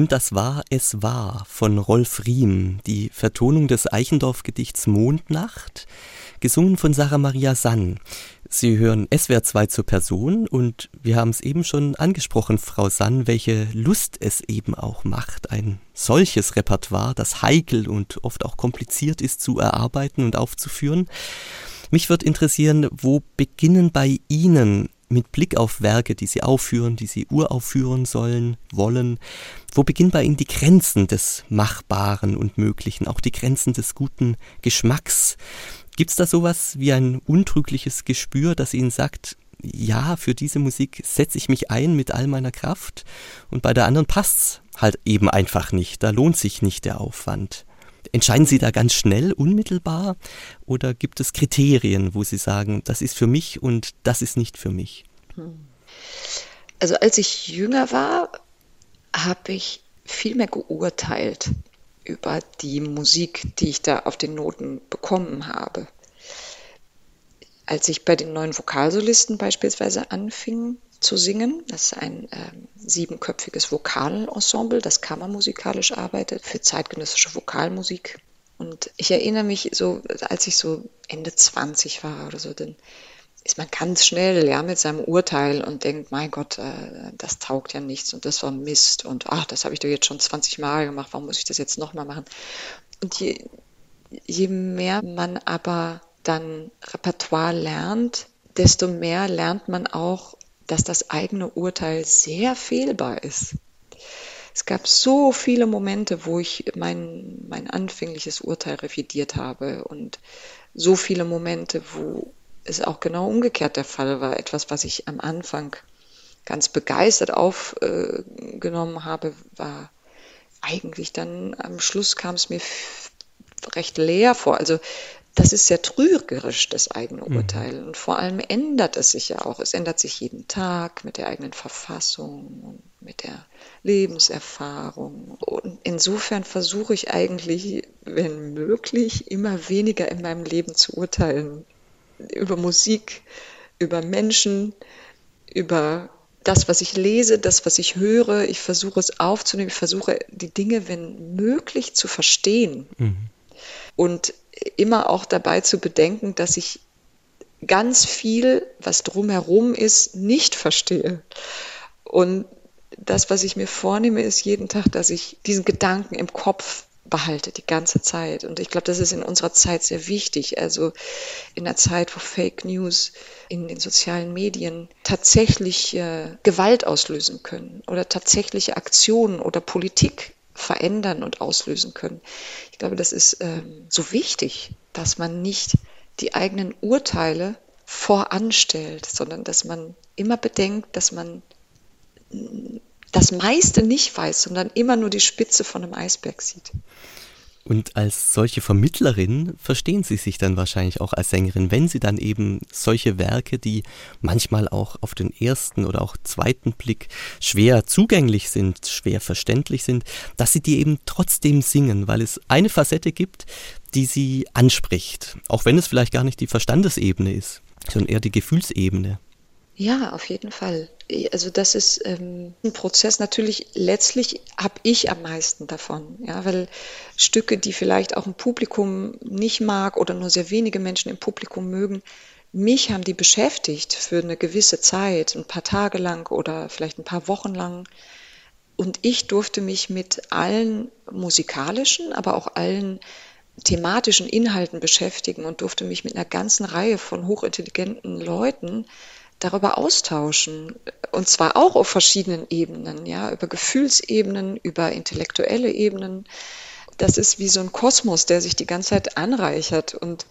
Und das war Es war von Rolf Riem, die Vertonung des Eichendorff-Gedichts Mondnacht, gesungen von Sarah Maria Sann. Sie hören SWR 2 zur Person und wir haben es eben schon angesprochen, Frau Sann, welche Lust es eben auch macht, ein solches Repertoire, das heikel und oft auch kompliziert ist zu erarbeiten und aufzuführen. Mich würde interessieren, wo beginnen bei Ihnen mit Blick auf Werke, die Sie aufführen, die Sie uraufführen sollen, wollen, wo beginnen bei Ihnen die Grenzen des Machbaren und Möglichen, auch die Grenzen des guten Geschmacks? Gibt es da sowas wie ein untrügliches Gespür, das Ihnen sagt, ja, für diese Musik setze ich mich ein mit all meiner Kraft und bei der anderen passt's halt eben einfach nicht, da lohnt sich nicht der Aufwand. Entscheiden Sie da ganz schnell, unmittelbar oder gibt es Kriterien, wo Sie sagen, das ist für mich und das ist nicht für mich? Also als ich jünger war, habe ich viel mehr geurteilt über die Musik, die ich da auf den Noten bekommen habe. Als ich bei den neuen Vokalsolisten beispielsweise anfing zu singen, das ist ein äh, siebenköpfiges Vokalensemble, das kammermusikalisch arbeitet für zeitgenössische Vokalmusik. Und ich erinnere mich so, als ich so Ende 20 war oder so, dann ist man ganz schnell ja, mit seinem Urteil und denkt, mein Gott, äh, das taugt ja nichts und das war Mist und ach, das habe ich doch jetzt schon 20 Mal gemacht, warum muss ich das jetzt nochmal machen? Und je, je mehr man aber dann Repertoire lernt, desto mehr lernt man auch, dass das eigene Urteil sehr fehlbar ist. Es gab so viele Momente, wo ich mein, mein anfängliches Urteil revidiert habe und so viele Momente, wo es auch genau umgekehrt der Fall war. Etwas, was ich am Anfang ganz begeistert aufgenommen habe, war eigentlich dann am Schluss kam es mir recht leer vor. Also das ist sehr trügerisch, das eigene mhm. Urteil. Und vor allem ändert es sich ja auch. Es ändert sich jeden Tag mit der eigenen Verfassung und mit der Lebenserfahrung. Und insofern versuche ich eigentlich, wenn möglich, immer weniger in meinem Leben zu urteilen. Über Musik, über Menschen, über das, was ich lese, das, was ich höre. Ich versuche es aufzunehmen. Ich versuche die Dinge, wenn möglich, zu verstehen. Mhm. Und immer auch dabei zu bedenken, dass ich ganz viel, was drumherum ist, nicht verstehe. Und das, was ich mir vornehme, ist jeden Tag, dass ich diesen Gedanken im Kopf behalte, die ganze Zeit. Und ich glaube, das ist in unserer Zeit sehr wichtig. Also in der Zeit, wo Fake News in den sozialen Medien tatsächlich äh, Gewalt auslösen können oder tatsächliche Aktionen oder Politik verändern und auslösen können. Ich glaube, das ist ähm, so wichtig, dass man nicht die eigenen Urteile voranstellt, sondern dass man immer bedenkt, dass man das meiste nicht weiß, sondern immer nur die Spitze von einem Eisberg sieht. Und als solche Vermittlerin verstehen Sie sich dann wahrscheinlich auch als Sängerin, wenn Sie dann eben solche Werke, die manchmal auch auf den ersten oder auch zweiten Blick schwer zugänglich sind, schwer verständlich sind, dass Sie die eben trotzdem singen, weil es eine Facette gibt, die Sie anspricht, auch wenn es vielleicht gar nicht die Verstandesebene ist, sondern eher die Gefühlsebene. Ja, auf jeden Fall. Also das ist ähm, ein Prozess. Natürlich, letztlich habe ich am meisten davon, ja, weil Stücke, die vielleicht auch ein Publikum nicht mag oder nur sehr wenige Menschen im Publikum mögen, mich haben die beschäftigt für eine gewisse Zeit, ein paar Tage lang oder vielleicht ein paar Wochen lang. Und ich durfte mich mit allen musikalischen, aber auch allen thematischen Inhalten beschäftigen und durfte mich mit einer ganzen Reihe von hochintelligenten Leuten darüber austauschen. Und zwar auch auf verschiedenen Ebenen, ja, über Gefühlsebenen, über intellektuelle Ebenen. Das ist wie so ein Kosmos, der sich die ganze Zeit anreichert und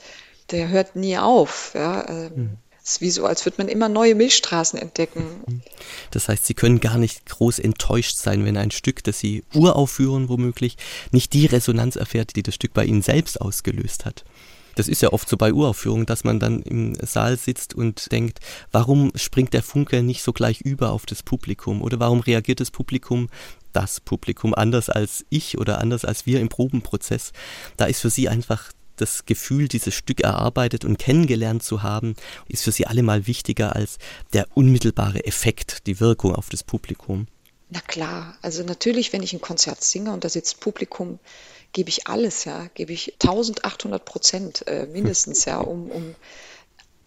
der hört nie auf. Ja. Mhm. Es ist wie so, als würde man immer neue Milchstraßen entdecken. Hm. Das heißt, Sie können gar nicht groß enttäuscht sein, wenn ein Stück, das Sie uraufführen, womöglich, nicht die Resonanz erfährt, die das Stück bei Ihnen selbst ausgelöst hat. Das ist ja oft so bei Uraufführungen, dass man dann im Saal sitzt und denkt, warum springt der Funke nicht so gleich über auf das Publikum oder warum reagiert das Publikum das Publikum anders als ich oder anders als wir im Probenprozess. Da ist für sie einfach das Gefühl, dieses Stück erarbeitet und kennengelernt zu haben, ist für sie allemal wichtiger als der unmittelbare Effekt, die Wirkung auf das Publikum. Na klar, also natürlich, wenn ich ein Konzert singe und da sitzt Publikum, gebe ich alles, ja, gebe ich 1800 Prozent äh, mindestens, ja, um, um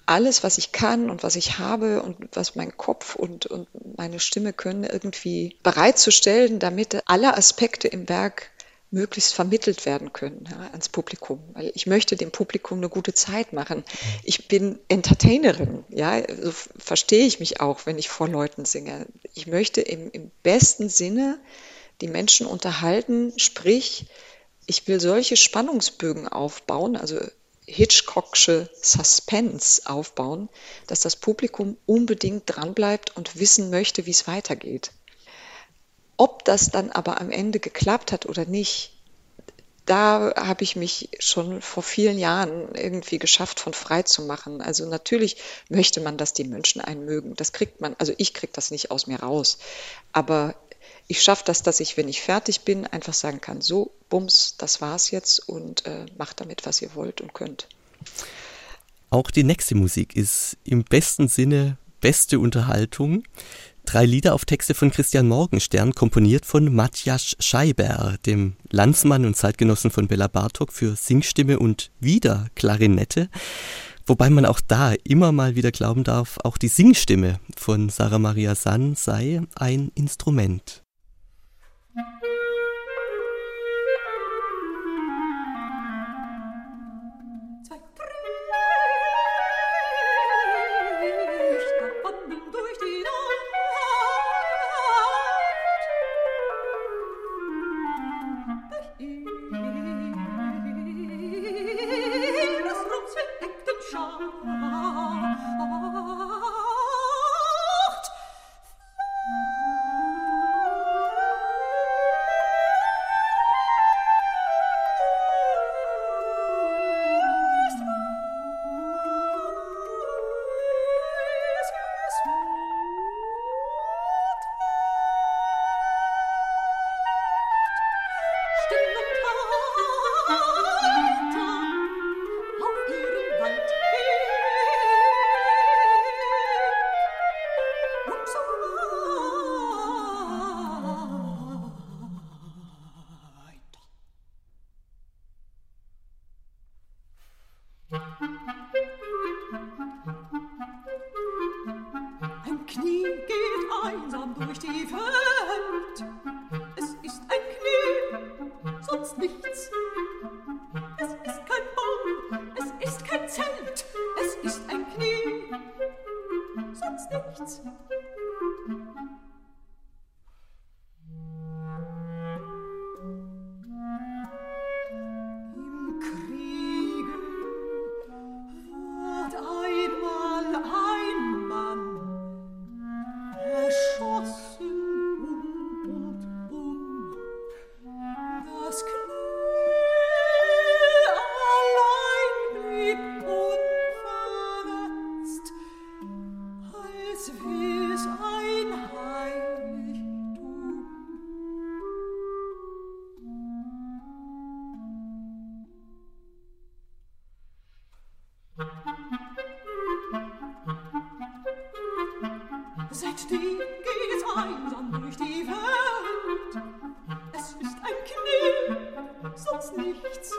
alles, was ich kann und was ich habe und was mein Kopf und, und meine Stimme können, irgendwie bereitzustellen, damit alle Aspekte im Werk möglichst vermittelt werden können ja, ans Publikum. Weil ich möchte dem Publikum eine gute Zeit machen. Ich bin Entertainerin, ja, so verstehe ich mich auch, wenn ich vor Leuten singe. Ich möchte im, im besten Sinne die Menschen unterhalten, sprich, ich will solche Spannungsbögen aufbauen, also Hitchcocksche Suspense aufbauen, dass das Publikum unbedingt dranbleibt und wissen möchte, wie es weitergeht. Ob das dann aber am Ende geklappt hat oder nicht, da habe ich mich schon vor vielen Jahren irgendwie geschafft, von frei zu machen. Also natürlich möchte man, dass die Menschen einen mögen. Das kriegt man, also ich kriege das nicht aus mir raus. Aber ich schaffe das, dass ich, wenn ich fertig bin, einfach sagen kann, so, bums, das war's jetzt und äh, macht damit, was ihr wollt und könnt. Auch die nächste Musik ist im besten Sinne beste Unterhaltung. Drei Lieder auf Texte von Christian Morgenstern, komponiert von Matthias Scheiber, dem Landsmann und Zeitgenossen von Bella Bartok für Singstimme und wieder Klarinette. Wobei man auch da immer mal wieder glauben darf, auch die Singstimme von Sarah Maria Sann sei ein Instrument. Durch nichts.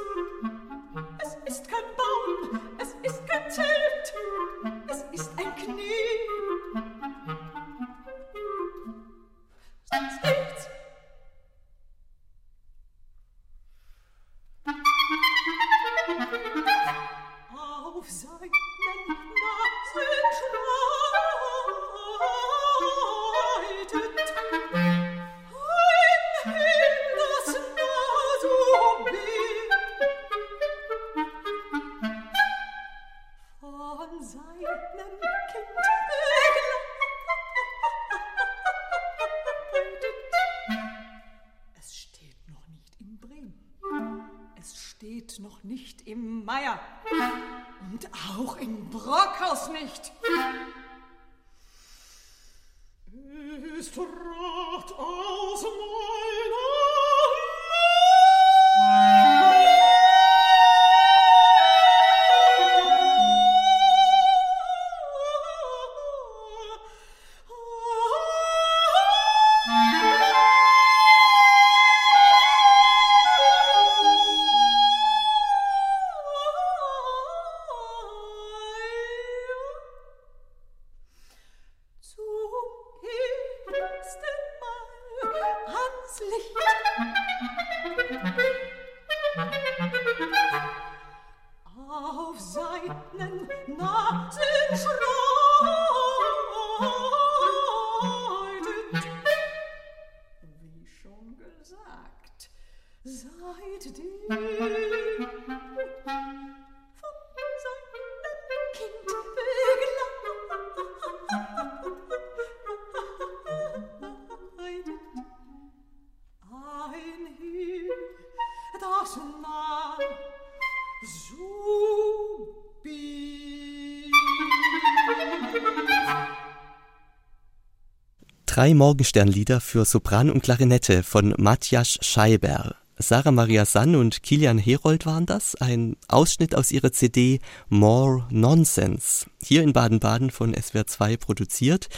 Drei Morgensternlieder für Sopran und Klarinette von Matthias Scheiber. Sarah Maria Sann und Kilian Herold waren das, ein Ausschnitt aus ihrer CD More Nonsense, hier in Baden-Baden von SWR 2 produziert.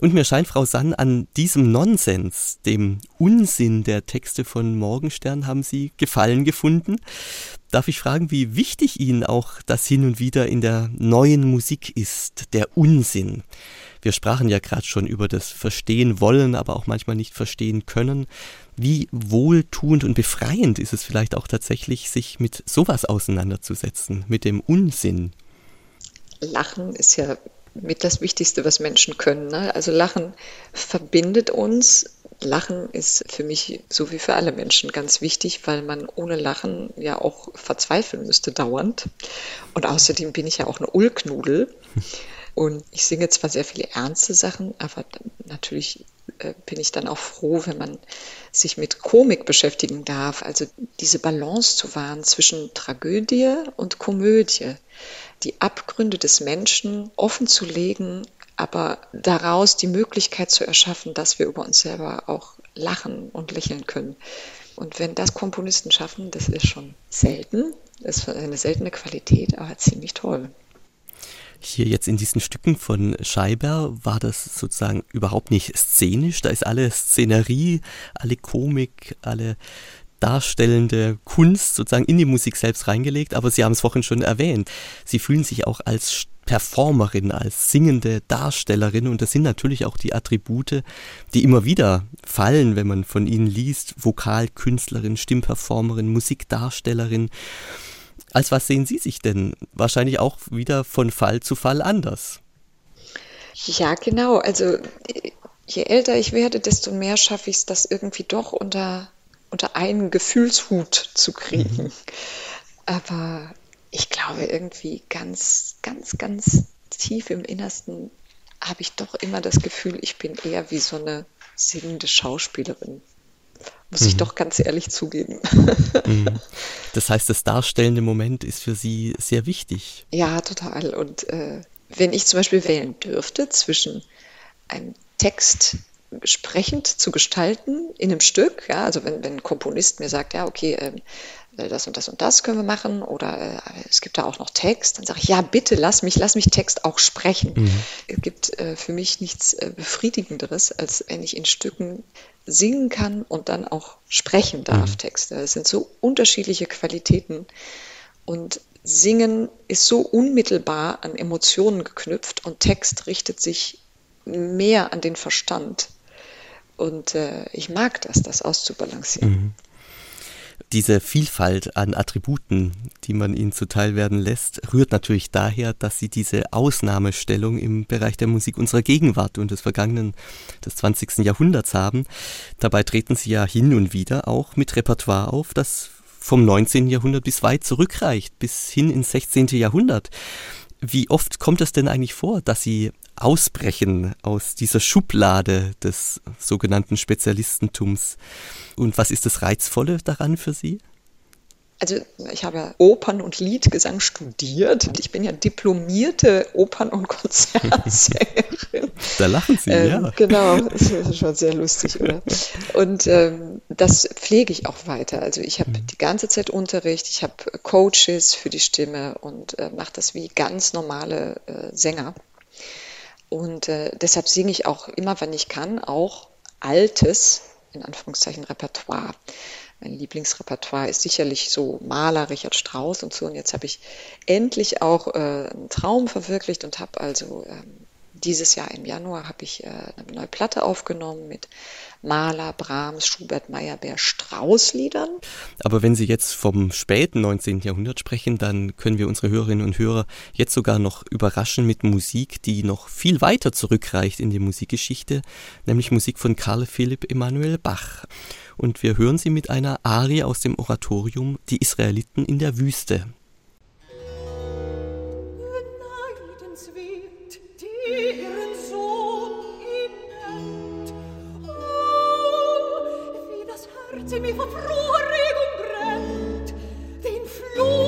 Und mir scheint, Frau Sann, an diesem Nonsens, dem Unsinn der Texte von Morgenstern, haben Sie Gefallen gefunden. Darf ich fragen, wie wichtig Ihnen auch das hin und wieder in der neuen Musik ist, der Unsinn? Wir sprachen ja gerade schon über das Verstehen wollen, aber auch manchmal nicht verstehen können. Wie wohltuend und befreiend ist es vielleicht auch tatsächlich, sich mit sowas auseinanderzusetzen, mit dem Unsinn? Lachen ist ja mit das Wichtigste, was Menschen können. Ne? Also Lachen verbindet uns. Lachen ist für mich so wie für alle Menschen ganz wichtig, weil man ohne Lachen ja auch verzweifeln müsste dauernd. Und außerdem bin ich ja auch eine Ulknudel. Und ich singe zwar sehr viele ernste Sachen, aber natürlich äh, bin ich dann auch froh, wenn man sich mit Komik beschäftigen darf. Also diese Balance zu wahren zwischen Tragödie und Komödie, die Abgründe des Menschen offen zu legen, aber daraus die Möglichkeit zu erschaffen, dass wir über uns selber auch lachen und lächeln können. Und wenn das Komponisten schaffen, das ist schon selten, das ist eine seltene Qualität, aber ziemlich toll. Hier jetzt in diesen Stücken von Scheiber war das sozusagen überhaupt nicht szenisch. Da ist alle Szenerie, alle Komik, alle darstellende Kunst sozusagen in die Musik selbst reingelegt, aber Sie haben es vorhin schon erwähnt. Sie fühlen sich auch als Performerin, als singende Darstellerin und das sind natürlich auch die Attribute, die immer wieder fallen, wenn man von ihnen liest. Vokalkünstlerin, Stimmperformerin, Musikdarstellerin. Als was sehen Sie sich denn? Wahrscheinlich auch wieder von Fall zu Fall anders. Ja, genau. Also je älter ich werde, desto mehr schaffe ich es, das irgendwie doch unter, unter einen Gefühlshut zu kriegen. Mhm. Aber ich glaube, irgendwie ganz, ganz, ganz tief im Innersten habe ich doch immer das Gefühl, ich bin eher wie so eine singende Schauspielerin. Muss mhm. ich doch ganz ehrlich zugeben. Mhm. Das heißt, das darstellende Moment ist für Sie sehr wichtig. Ja, total. Und äh, wenn ich zum Beispiel wählen dürfte zwischen einem Text sprechend zu gestalten in einem Stück, ja, also wenn, wenn ein Komponist mir sagt, ja, okay, äh, das und das und das können wir machen oder äh, es gibt da auch noch Text, dann sage ich, ja, bitte lass mich, lass mich Text auch sprechen. Mhm. Es gibt äh, für mich nichts äh, Befriedigenderes, als wenn ich in Stücken singen kann und dann auch sprechen darf, mhm. Texte. Das sind so unterschiedliche Qualitäten und Singen ist so unmittelbar an Emotionen geknüpft und Text richtet sich mehr an den Verstand. Und äh, ich mag das, das auszubalancieren. Mhm diese Vielfalt an Attributen, die man ihnen zuteil werden lässt, rührt natürlich daher, dass sie diese Ausnahmestellung im Bereich der Musik unserer Gegenwart und des vergangenen, des 20. Jahrhunderts haben. Dabei treten sie ja hin und wieder auch mit Repertoire auf, das vom 19. Jahrhundert bis weit zurückreicht, bis hin ins 16. Jahrhundert. Wie oft kommt es denn eigentlich vor, dass Sie ausbrechen aus dieser Schublade des sogenannten Spezialistentums? Und was ist das Reizvolle daran für Sie? Also ich habe Opern- und Liedgesang studiert. Ich bin ja diplomierte Opern- und Konzertsängerin. Da lachen Sie, ähm, ja. Genau, das ist schon sehr lustig, oder? Und ähm, das pflege ich auch weiter. Also ich habe mhm. die ganze Zeit Unterricht, ich habe Coaches für die Stimme und äh, mache das wie ganz normale äh, Sänger. Und äh, deshalb singe ich auch immer, wenn ich kann, auch altes, in Anführungszeichen, Repertoire. Mein Lieblingsrepertoire ist sicherlich so Maler, Richard Strauss und so. Und jetzt habe ich endlich auch äh, einen Traum verwirklicht und habe also ähm, dieses Jahr im Januar habe ich äh, eine neue Platte aufgenommen mit Mahler, Brahms, Schubert, Meyerbeer, Strauß-Liedern. Aber wenn Sie jetzt vom späten 19. Jahrhundert sprechen, dann können wir unsere Hörerinnen und Hörer jetzt sogar noch überraschen mit Musik, die noch viel weiter zurückreicht in die Musikgeschichte, nämlich Musik von Karl Philipp Emanuel Bach. Und wir hören sie mit einer Arie aus dem Oratorium Die Israeliten in der Wüste. sie mir vor Frohe Regung brennt, den flu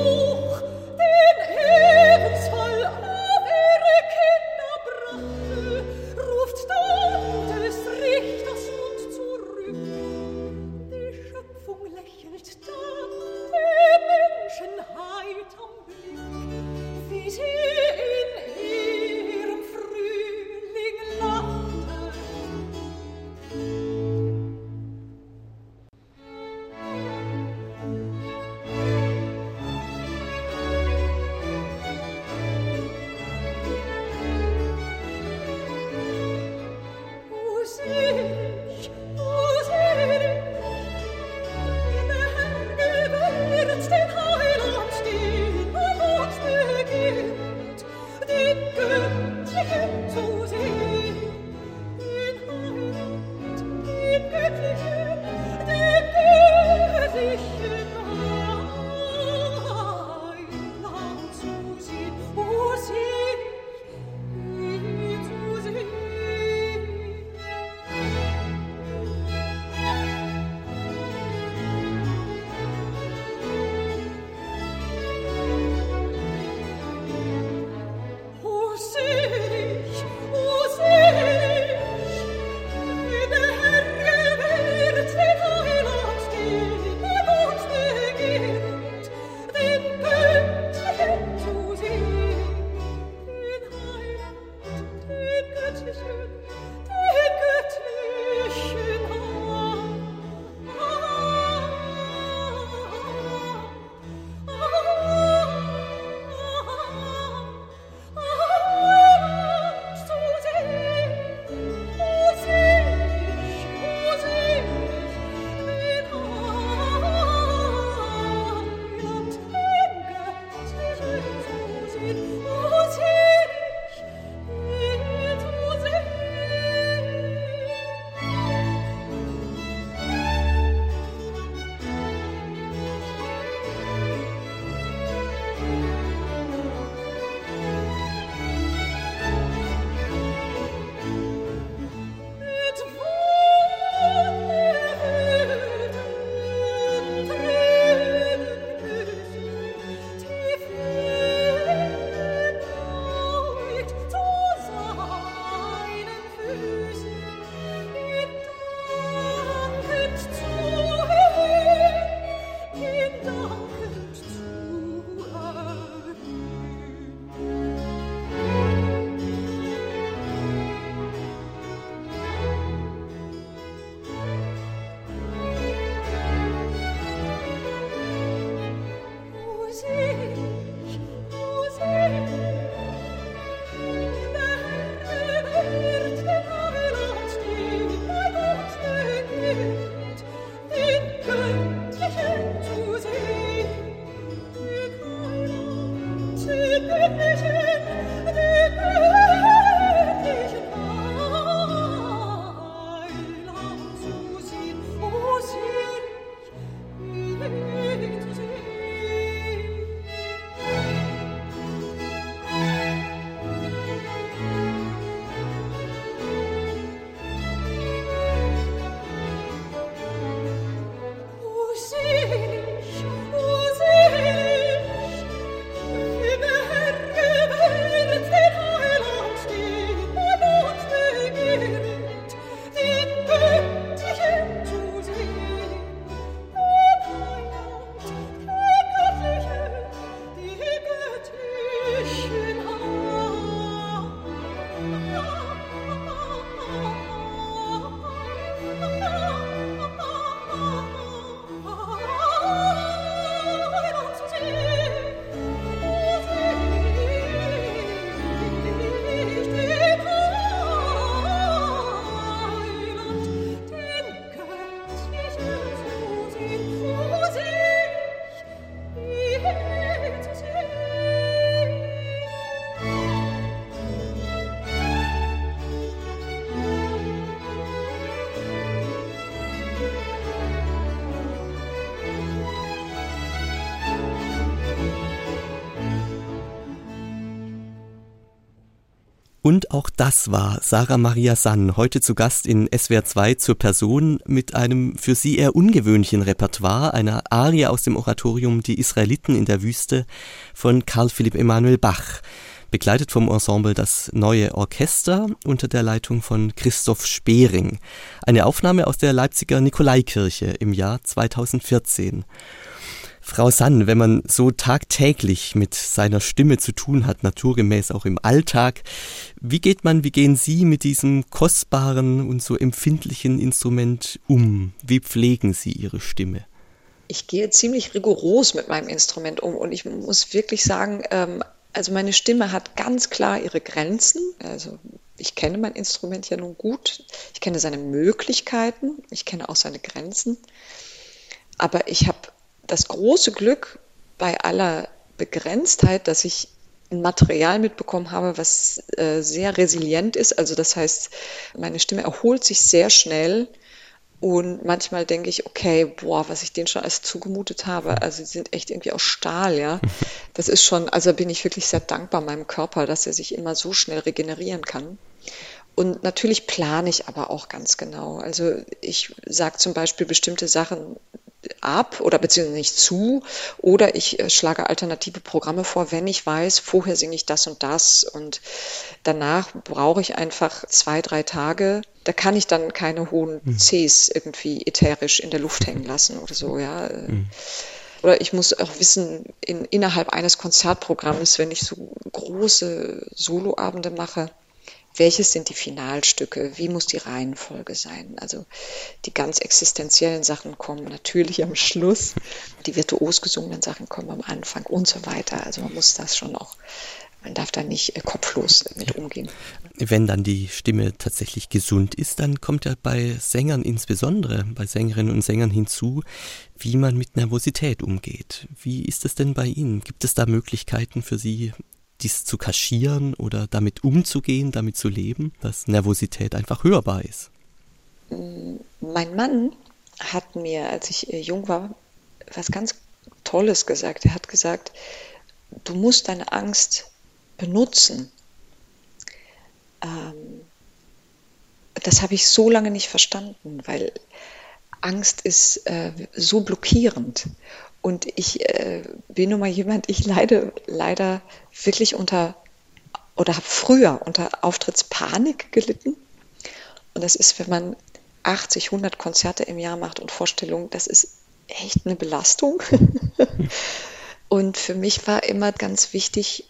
Und auch das war Sarah Maria Sann, heute zu Gast in SWR 2 zur Person mit einem für sie eher ungewöhnlichen Repertoire, einer Arie aus dem Oratorium Die Israeliten in der Wüste von Karl Philipp Emanuel Bach begleitet vom Ensemble das Neue Orchester unter der Leitung von Christoph Spering. Eine Aufnahme aus der Leipziger Nikolaikirche im Jahr 2014. Frau Sann, wenn man so tagtäglich mit seiner Stimme zu tun hat, naturgemäß auch im Alltag, wie geht man, wie gehen Sie mit diesem kostbaren und so empfindlichen Instrument um? Wie pflegen Sie Ihre Stimme? Ich gehe ziemlich rigoros mit meinem Instrument um und ich muss wirklich sagen, ähm, also meine Stimme hat ganz klar ihre Grenzen. Also ich kenne mein Instrument ja nun gut. Ich kenne seine Möglichkeiten. Ich kenne auch seine Grenzen. Aber ich habe das große Glück bei aller Begrenztheit, dass ich ein Material mitbekommen habe, was äh, sehr resilient ist. Also das heißt, meine Stimme erholt sich sehr schnell und manchmal denke ich, okay, boah, was ich denen schon alles zugemutet habe, also sie sind echt irgendwie aus Stahl, ja. Das ist schon, also bin ich wirklich sehr dankbar meinem Körper, dass er sich immer so schnell regenerieren kann. Und natürlich plane ich aber auch ganz genau. Also ich sage zum Beispiel bestimmte Sachen ab oder beziehungsweise nicht zu oder ich äh, schlage alternative Programme vor, wenn ich weiß, vorher singe ich das und das und danach brauche ich einfach zwei, drei Tage. Da kann ich dann keine hohen mhm. Cs irgendwie ätherisch in der Luft hängen lassen oder so, ja. Mhm. Oder ich muss auch wissen, in, innerhalb eines Konzertprogramms, wenn ich so große Soloabende mache, welches sind die Finalstücke, wie muss die Reihenfolge sein. Also die ganz existenziellen Sachen kommen natürlich am Schluss, die virtuos gesungenen Sachen kommen am Anfang und so weiter. Also man muss das schon auch, man darf da nicht äh, kopflos mit umgehen. Wenn dann die Stimme tatsächlich gesund ist, dann kommt ja bei Sängern insbesondere, bei Sängerinnen und Sängern hinzu, wie man mit Nervosität umgeht. Wie ist es denn bei Ihnen? Gibt es da Möglichkeiten für Sie, dies zu kaschieren oder damit umzugehen, damit zu leben, dass Nervosität einfach hörbar ist? Mein Mann hat mir, als ich äh, jung war, was ganz Tolles gesagt. Er hat gesagt, du musst deine Angst benutzen. Ähm, das habe ich so lange nicht verstanden, weil Angst ist äh, so blockierend. Und ich äh, bin nun mal jemand, ich leide leider wirklich unter oder habe früher unter Auftrittspanik gelitten. Und das ist, wenn man 80, 100 Konzerte im Jahr macht und Vorstellungen, das ist echt eine Belastung. und für mich war immer ganz wichtig,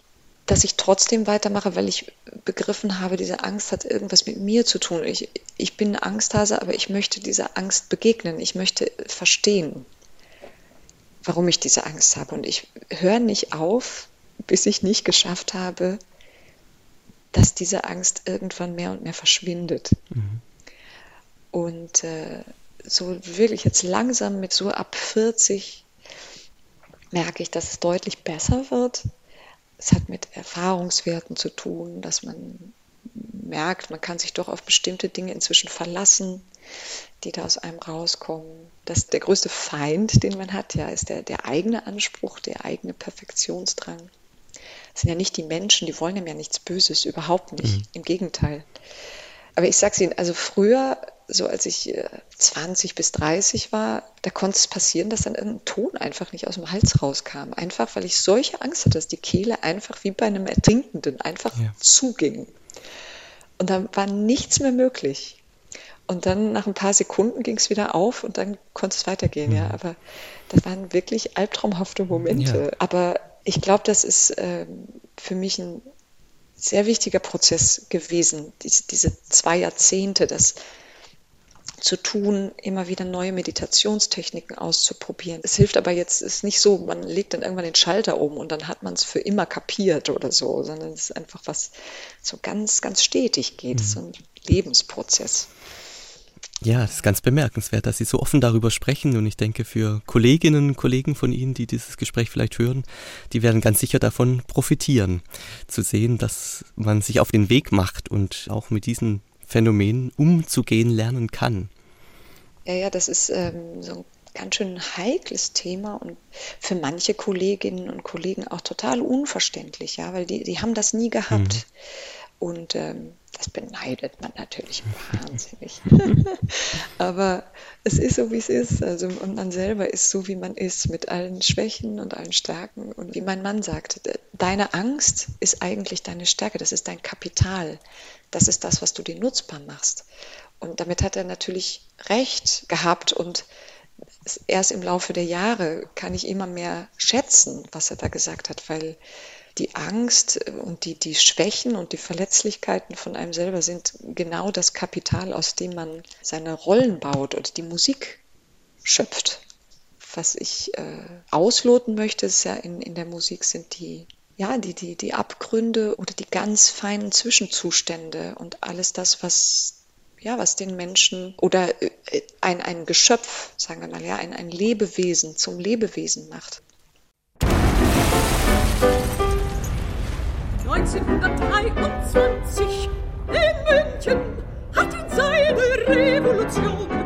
dass ich trotzdem weitermache, weil ich begriffen habe, diese Angst hat irgendwas mit mir zu tun. Ich, ich bin eine Angsthase, aber ich möchte dieser Angst begegnen. Ich möchte verstehen warum ich diese Angst habe. Und ich höre nicht auf, bis ich nicht geschafft habe, dass diese Angst irgendwann mehr und mehr verschwindet. Mhm. Und äh, so wirklich jetzt langsam mit so ab 40 merke ich, dass es deutlich besser wird. Es hat mit Erfahrungswerten zu tun, dass man merkt, man kann sich doch auf bestimmte Dinge inzwischen verlassen die da aus einem rauskommen. Das der größte Feind, den man hat, ja, ist der, der eigene Anspruch, der eigene Perfektionsdrang. Das sind ja nicht die Menschen, die wollen ja nichts Böses, überhaupt nicht. Mhm. Im Gegenteil. Aber ich sage es Ihnen, also früher, so als ich 20 äh, bis 30 war, da konnte es passieren, dass dann irgendein Ton einfach nicht aus dem Hals rauskam. Einfach, weil ich solche Angst hatte, dass die Kehle einfach wie bei einem Ertrinkenden einfach ja. zuging. Und da war nichts mehr möglich. Und dann nach ein paar Sekunden ging es wieder auf und dann konnte es weitergehen, mhm. ja. Aber das waren wirklich albtraumhafte Momente. Ja. Aber ich glaube, das ist äh, für mich ein sehr wichtiger Prozess gewesen, diese, diese zwei Jahrzehnte, das zu tun, immer wieder neue Meditationstechniken auszuprobieren. Es hilft aber jetzt, ist nicht so, man legt dann irgendwann den Schalter um und dann hat man es für immer kapiert oder so, sondern es ist einfach was so ganz, ganz stetig geht, mhm. so ein Lebensprozess. Ja, das ist ganz bemerkenswert, dass Sie so offen darüber sprechen und ich denke für Kolleginnen und Kollegen von Ihnen, die dieses Gespräch vielleicht hören, die werden ganz sicher davon profitieren, zu sehen, dass man sich auf den Weg macht und auch mit diesen Phänomenen umzugehen lernen kann. Ja, ja, das ist ähm, so ein ganz schön heikles Thema und für manche Kolleginnen und Kollegen auch total unverständlich, ja, weil die, die haben das nie gehabt. Mhm. Und ähm, das beneidet man natürlich wahnsinnig. Aber es ist so, wie es ist. Also, und man selber ist so, wie man ist, mit allen Schwächen und allen Stärken. Und wie mein Mann sagt, deine Angst ist eigentlich deine Stärke, das ist dein Kapital. Das ist das, was du dir nutzbar machst. Und damit hat er natürlich recht gehabt und erst im Laufe der Jahre kann ich immer mehr schätzen, was er da gesagt hat, weil die Angst und die, die Schwächen und die Verletzlichkeiten von einem selber sind genau das Kapital, aus dem man seine Rollen baut oder die Musik schöpft. Was ich äh, ausloten möchte, ist ja in, in der Musik sind die ja, die, die, die Abgründe oder die ganz feinen Zwischenzustände und alles das, was ja, was den Menschen oder äh, ein, ein Geschöpf, sagen wir mal, ja, ein, ein Lebewesen zum Lebewesen macht. 1923 in München hat ihn seine Revolution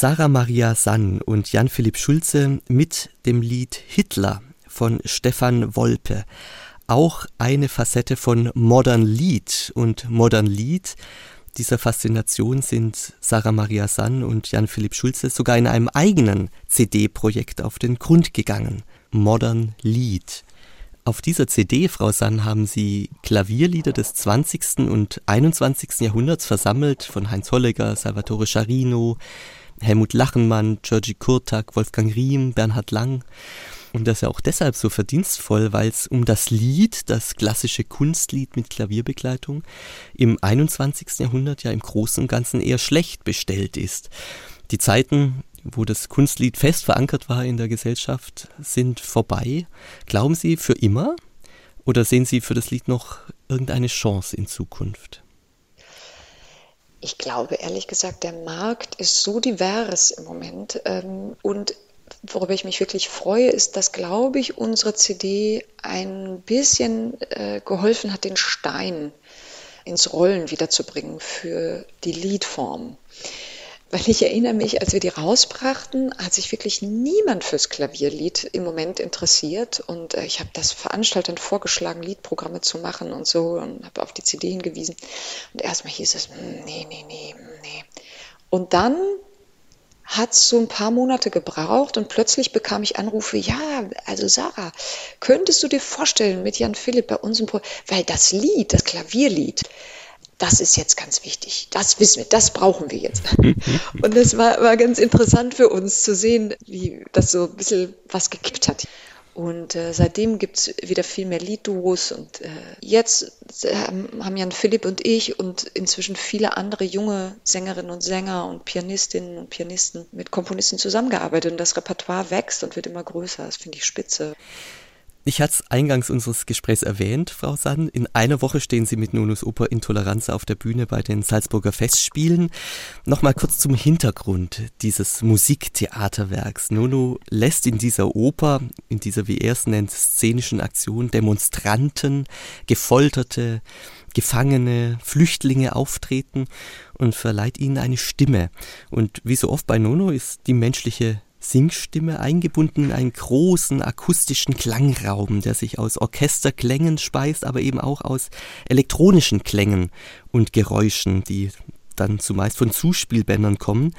Sarah Maria Sann und Jan-Philipp Schulze mit dem Lied Hitler von Stefan Wolpe. Auch eine Facette von Modern Lied und Modern Lied. Dieser Faszination sind Sarah Maria Sann und Jan-Philipp Schulze sogar in einem eigenen CD-Projekt auf den Grund gegangen. Modern Lied. Auf dieser CD, Frau Sann, haben Sie Klavierlieder des 20. und 21. Jahrhunderts versammelt von Heinz Holleger, Salvatore Scharino, Helmut Lachenmann, Georgi Kurtak, Wolfgang Riem, Bernhard Lang. Und das ist ja auch deshalb so verdienstvoll, weil es um das Lied, das klassische Kunstlied mit Klavierbegleitung, im 21. Jahrhundert ja im Großen und Ganzen eher schlecht bestellt ist. Die Zeiten, wo das Kunstlied fest verankert war in der Gesellschaft, sind vorbei. Glauben Sie für immer? Oder sehen Sie für das Lied noch irgendeine Chance in Zukunft? Ich glaube ehrlich gesagt, der Markt ist so divers im Moment ähm, und worüber ich mich wirklich freue, ist, dass, glaube ich, unsere CD ein bisschen äh, geholfen hat, den Stein ins Rollen wiederzubringen für die Liedform. Weil ich erinnere mich, als wir die rausbrachten, hat sich wirklich niemand fürs Klavierlied im Moment interessiert. Und äh, ich habe das Veranstaltern vorgeschlagen, Liedprogramme zu machen und so und habe auf die CD hingewiesen. Und erstmal hieß es, hm, nee, nee, nee, nee. Und dann hat so ein paar Monate gebraucht und plötzlich bekam ich Anrufe, ja, also Sarah, könntest du dir vorstellen mit Jan Philipp bei uns im Pro weil das Lied, das Klavierlied, das ist jetzt ganz wichtig. Das wissen wir, das brauchen wir jetzt. und das war, war ganz interessant für uns zu sehen, wie das so ein bisschen was gekippt hat. Und äh, seitdem gibt es wieder viel mehr Liedduos. Und äh, jetzt äh, haben Jan Philipp und ich und inzwischen viele andere junge Sängerinnen und Sänger und Pianistinnen und Pianisten mit Komponisten zusammengearbeitet. Und das Repertoire wächst und wird immer größer. Das finde ich spitze. Ich hatte es eingangs unseres Gesprächs erwähnt, Frau Sann. In einer Woche stehen Sie mit Nonus Oper Intoleranz auf der Bühne bei den Salzburger Festspielen. Nochmal kurz zum Hintergrund dieses Musiktheaterwerks. Nono lässt in dieser Oper, in dieser, wie er es nennt, szenischen Aktion Demonstranten, Gefolterte, Gefangene, Flüchtlinge auftreten und verleiht ihnen eine Stimme. Und wie so oft bei Nono ist die menschliche Singstimme eingebunden in einen großen akustischen Klangraum, der sich aus Orchesterklängen speist, aber eben auch aus elektronischen Klängen und Geräuschen, die dann zumeist von Zuspielbändern kommen.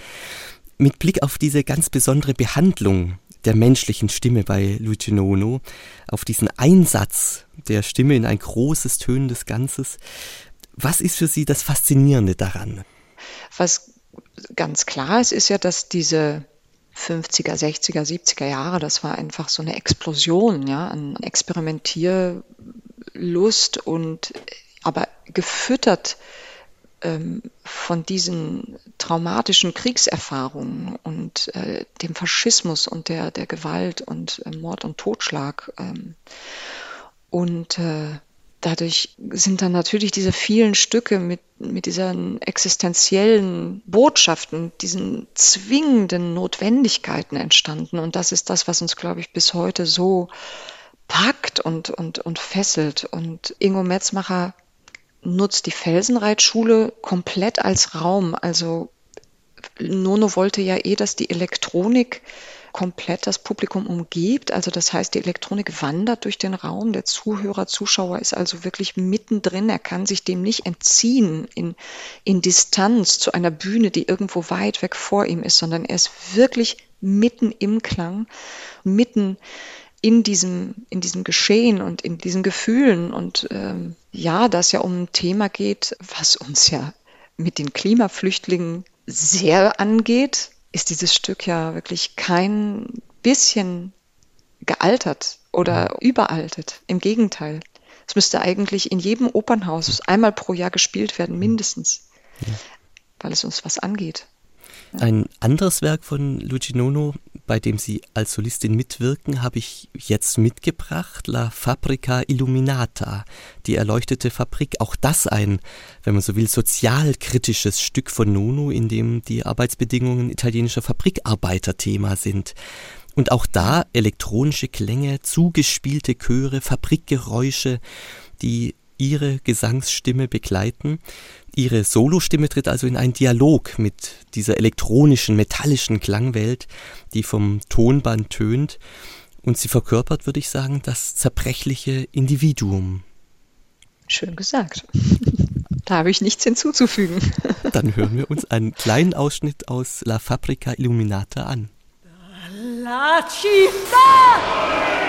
Mit Blick auf diese ganz besondere Behandlung der menschlichen Stimme bei Luigi Nono, auf diesen Einsatz der Stimme in ein großes, tönendes Ganzes, was ist für Sie das Faszinierende daran? Was ganz klar ist, ist ja, dass diese 50er, 60er, 70er Jahre, das war einfach so eine Explosion, ja, an Experimentierlust und aber gefüttert ähm, von diesen traumatischen Kriegserfahrungen und äh, dem Faschismus und der, der Gewalt und äh, Mord und Totschlag. Ähm, und äh, dadurch sind dann natürlich diese vielen Stücke mit, mit diesen existenziellen Botschaften, diesen zwingenden Notwendigkeiten entstanden. Und das ist das, was uns, glaube ich, bis heute so packt und, und, und fesselt. Und Ingo Metzmacher nutzt die Felsenreitschule komplett als Raum. Also Nono wollte ja eh, dass die Elektronik komplett das Publikum umgibt. Also das heißt, die Elektronik wandert durch den Raum. Der Zuhörer, Zuschauer ist also wirklich mittendrin. Er kann sich dem nicht entziehen in, in Distanz zu einer Bühne, die irgendwo weit weg vor ihm ist, sondern er ist wirklich mitten im Klang, mitten in diesem, in diesem Geschehen und in diesen Gefühlen. Und ähm, ja, da es ja um ein Thema geht, was uns ja mit den Klimaflüchtlingen sehr angeht, ist dieses Stück ja wirklich kein bisschen gealtert oder überaltet. Im Gegenteil. Es müsste eigentlich in jedem Opernhaus einmal pro Jahr gespielt werden, mindestens, ja. weil es uns was angeht. Ein anderes Werk von Luigi Nono, bei dem Sie als Solistin mitwirken, habe ich jetzt mitgebracht, La Fabrica Illuminata, die erleuchtete Fabrik. Auch das ein, wenn man so will, sozialkritisches Stück von Nono, in dem die Arbeitsbedingungen italienischer Fabrikarbeiter Thema sind. Und auch da elektronische Klänge, zugespielte Chöre, Fabrikgeräusche, die ihre Gesangsstimme begleiten. Ihre Solostimme tritt also in einen Dialog mit dieser elektronischen, metallischen Klangwelt, die vom Tonband tönt. Und sie verkörpert, würde ich sagen, das zerbrechliche Individuum. Schön gesagt. Da habe ich nichts hinzuzufügen. Dann hören wir uns einen kleinen Ausschnitt aus La Fabrica Illuminata an. La città!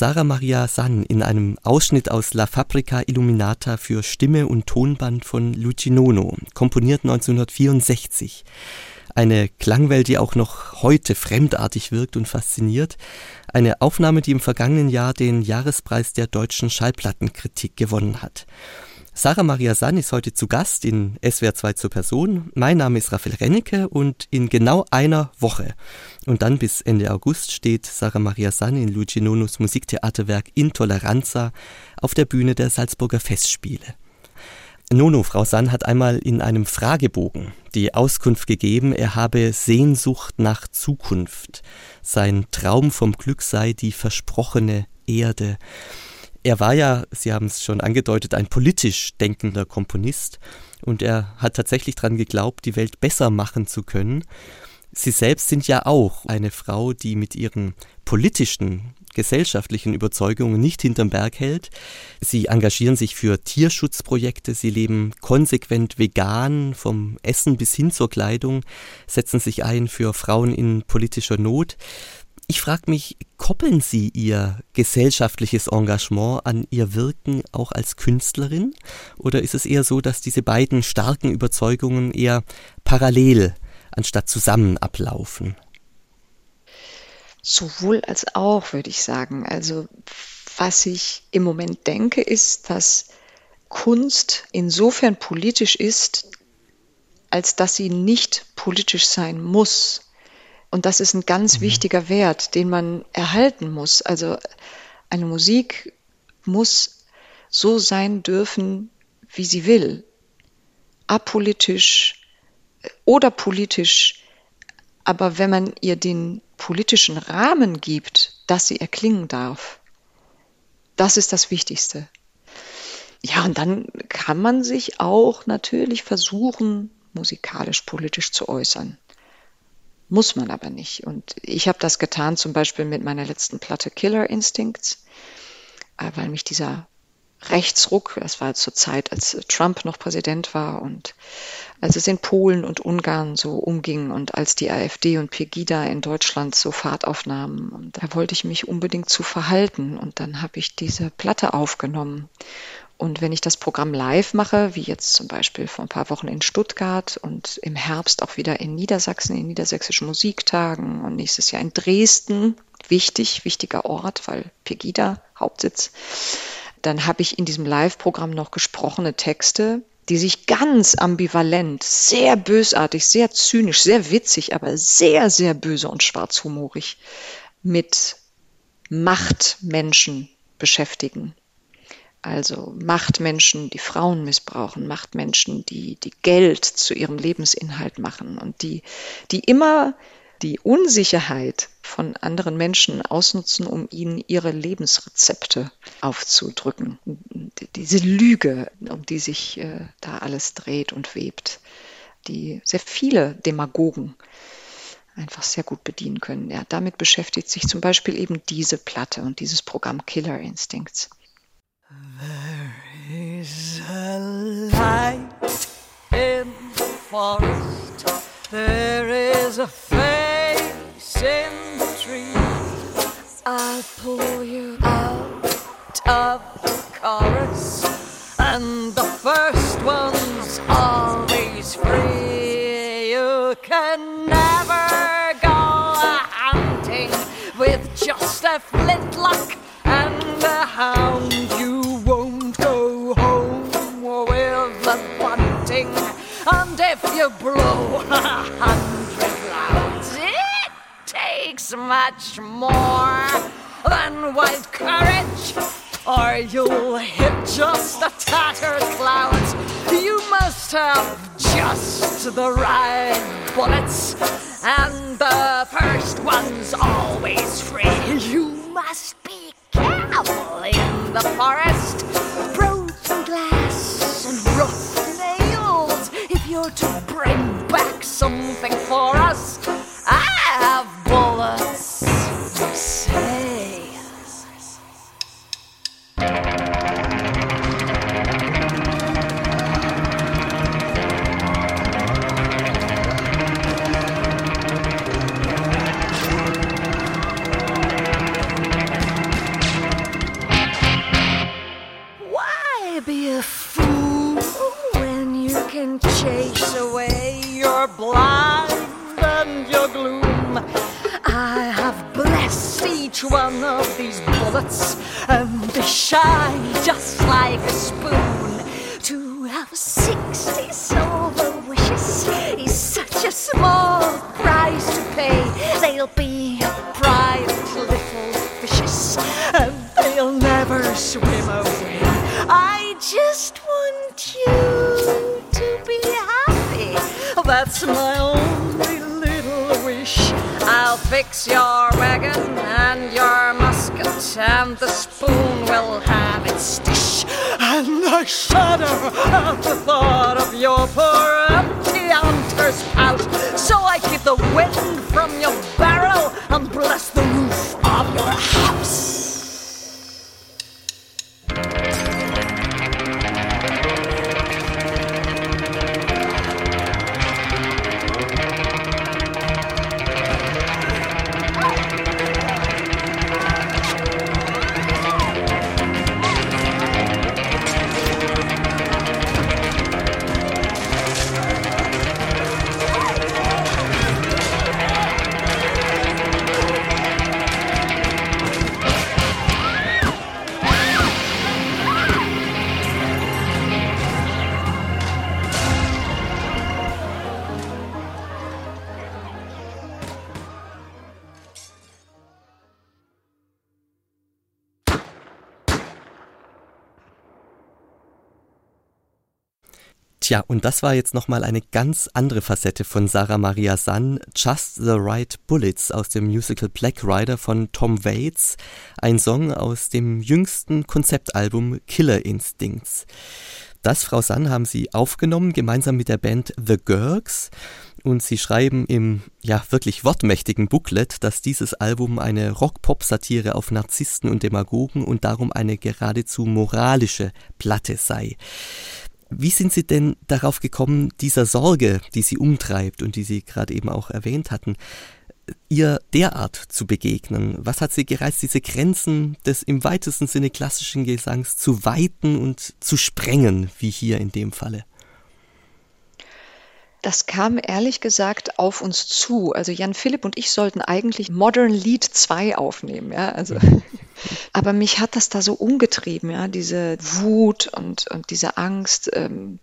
Sarah Maria San in einem Ausschnitt aus La Fabrica Illuminata für Stimme und Tonband von Luigi Nono, komponiert 1964. Eine Klangwelt, die auch noch heute fremdartig wirkt und fasziniert. Eine Aufnahme, die im vergangenen Jahr den Jahrespreis der deutschen Schallplattenkritik gewonnen hat. Sarah Maria San ist heute zu Gast in SWR 2 zur Person. Mein Name ist Raphael Rennecke und in genau einer Woche und dann bis Ende August steht Sarah Maria San in Luigi Nonos Musiktheaterwerk Intoleranza auf der Bühne der Salzburger Festspiele. Nono, Frau San, hat einmal in einem Fragebogen die Auskunft gegeben, er habe Sehnsucht nach Zukunft. Sein Traum vom Glück sei die versprochene Erde. Er war ja, Sie haben es schon angedeutet, ein politisch denkender Komponist und er hat tatsächlich daran geglaubt, die Welt besser machen zu können. Sie selbst sind ja auch eine Frau, die mit ihren politischen gesellschaftlichen Überzeugungen nicht hinterm Berg hält. Sie engagieren sich für Tierschutzprojekte, sie leben konsequent vegan, vom Essen bis hin zur Kleidung, setzen sich ein für Frauen in politischer Not. Ich frage mich, koppeln Sie Ihr gesellschaftliches Engagement an Ihr Wirken auch als Künstlerin? Oder ist es eher so, dass diese beiden starken Überzeugungen eher parallel anstatt zusammen ablaufen? Sowohl als auch, würde ich sagen. Also was ich im Moment denke, ist, dass Kunst insofern politisch ist, als dass sie nicht politisch sein muss. Und das ist ein ganz mhm. wichtiger Wert, den man erhalten muss. Also eine Musik muss so sein dürfen, wie sie will. Apolitisch oder politisch. Aber wenn man ihr den politischen Rahmen gibt, dass sie erklingen darf. Das ist das Wichtigste. Ja, und dann kann man sich auch natürlich versuchen, musikalisch politisch zu äußern. Muss man aber nicht. Und ich habe das getan zum Beispiel mit meiner letzten Platte Killer Instincts, äh, weil mich dieser Rechtsruck, das war zur Zeit, als Trump noch Präsident war und als es in Polen und Ungarn so umging und als die AfD und Pegida in Deutschland so Fahrt aufnahmen. Und da wollte ich mich unbedingt zu verhalten und dann habe ich diese Platte aufgenommen. Und wenn ich das Programm live mache, wie jetzt zum Beispiel vor ein paar Wochen in Stuttgart und im Herbst auch wieder in Niedersachsen, in niedersächsischen Musiktagen und nächstes Jahr in Dresden, wichtig, wichtiger Ort, weil Pegida Hauptsitz, dann habe ich in diesem Live-Programm noch gesprochene Texte, die sich ganz ambivalent, sehr bösartig, sehr zynisch, sehr witzig, aber sehr, sehr böse und schwarzhumorig mit Machtmenschen beschäftigen. Also Machtmenschen, die Frauen missbrauchen, Machtmenschen, die, die Geld zu ihrem Lebensinhalt machen und die, die immer die Unsicherheit von anderen Menschen ausnutzen, um ihnen ihre Lebensrezepte aufzudrücken. Diese Lüge, um die sich äh, da alles dreht und webt, die sehr viele Demagogen einfach sehr gut bedienen können. Ja, damit beschäftigt sich zum Beispiel eben diese Platte und dieses Programm Killer Instincts. There is a light in the forest. There is a face in the trees. I'll pull you out of the chorus, and the first one's always free. You can never go hunting with just a flintlock and a hound. You blow a hundred takes much more than wild courage, or you'll hit just the tattered cloud. You must have just the right bullets, and the first one's always free. You must be careful in the forest. Broken glass nails to bring back something for us. can chase away your blind and your gloom. I have blessed each one of these bullets, and they shine just like a spoon. To have sixty silver wishes is such a small price to pay. They'll be private little fishes, and they'll never swim away. I just want you. That's my only little wish. I'll fix your wagon and your musket, and the spoon will have its dish. And I shudder at the thought of your poor empty hunter's pouch. So I keep the wind from your barrel and bless the roof of your house. Tja, und das war jetzt nochmal eine ganz andere Facette von Sarah Maria Sann, Just the Right Bullets aus dem Musical Black Rider von Tom Waits, ein Song aus dem jüngsten Konzeptalbum Killer Instincts. Das, Frau Sann, haben Sie aufgenommen, gemeinsam mit der Band The Gurks. Und Sie schreiben im, ja, wirklich wortmächtigen Booklet, dass dieses Album eine Rock-Pop-Satire auf Narzissten und Demagogen und darum eine geradezu moralische Platte sei. Wie sind Sie denn darauf gekommen, dieser Sorge, die Sie umtreibt und die Sie gerade eben auch erwähnt hatten, ihr derart zu begegnen? Was hat Sie gereizt, diese Grenzen des im weitesten Sinne klassischen Gesangs zu weiten und zu sprengen, wie hier in dem Falle? Das kam ehrlich gesagt auf uns zu. Also Jan Philipp und ich sollten eigentlich Modern Lead 2 aufnehmen, ja. Also, aber mich hat das da so umgetrieben, ja, diese Wut und, und diese Angst, ähm,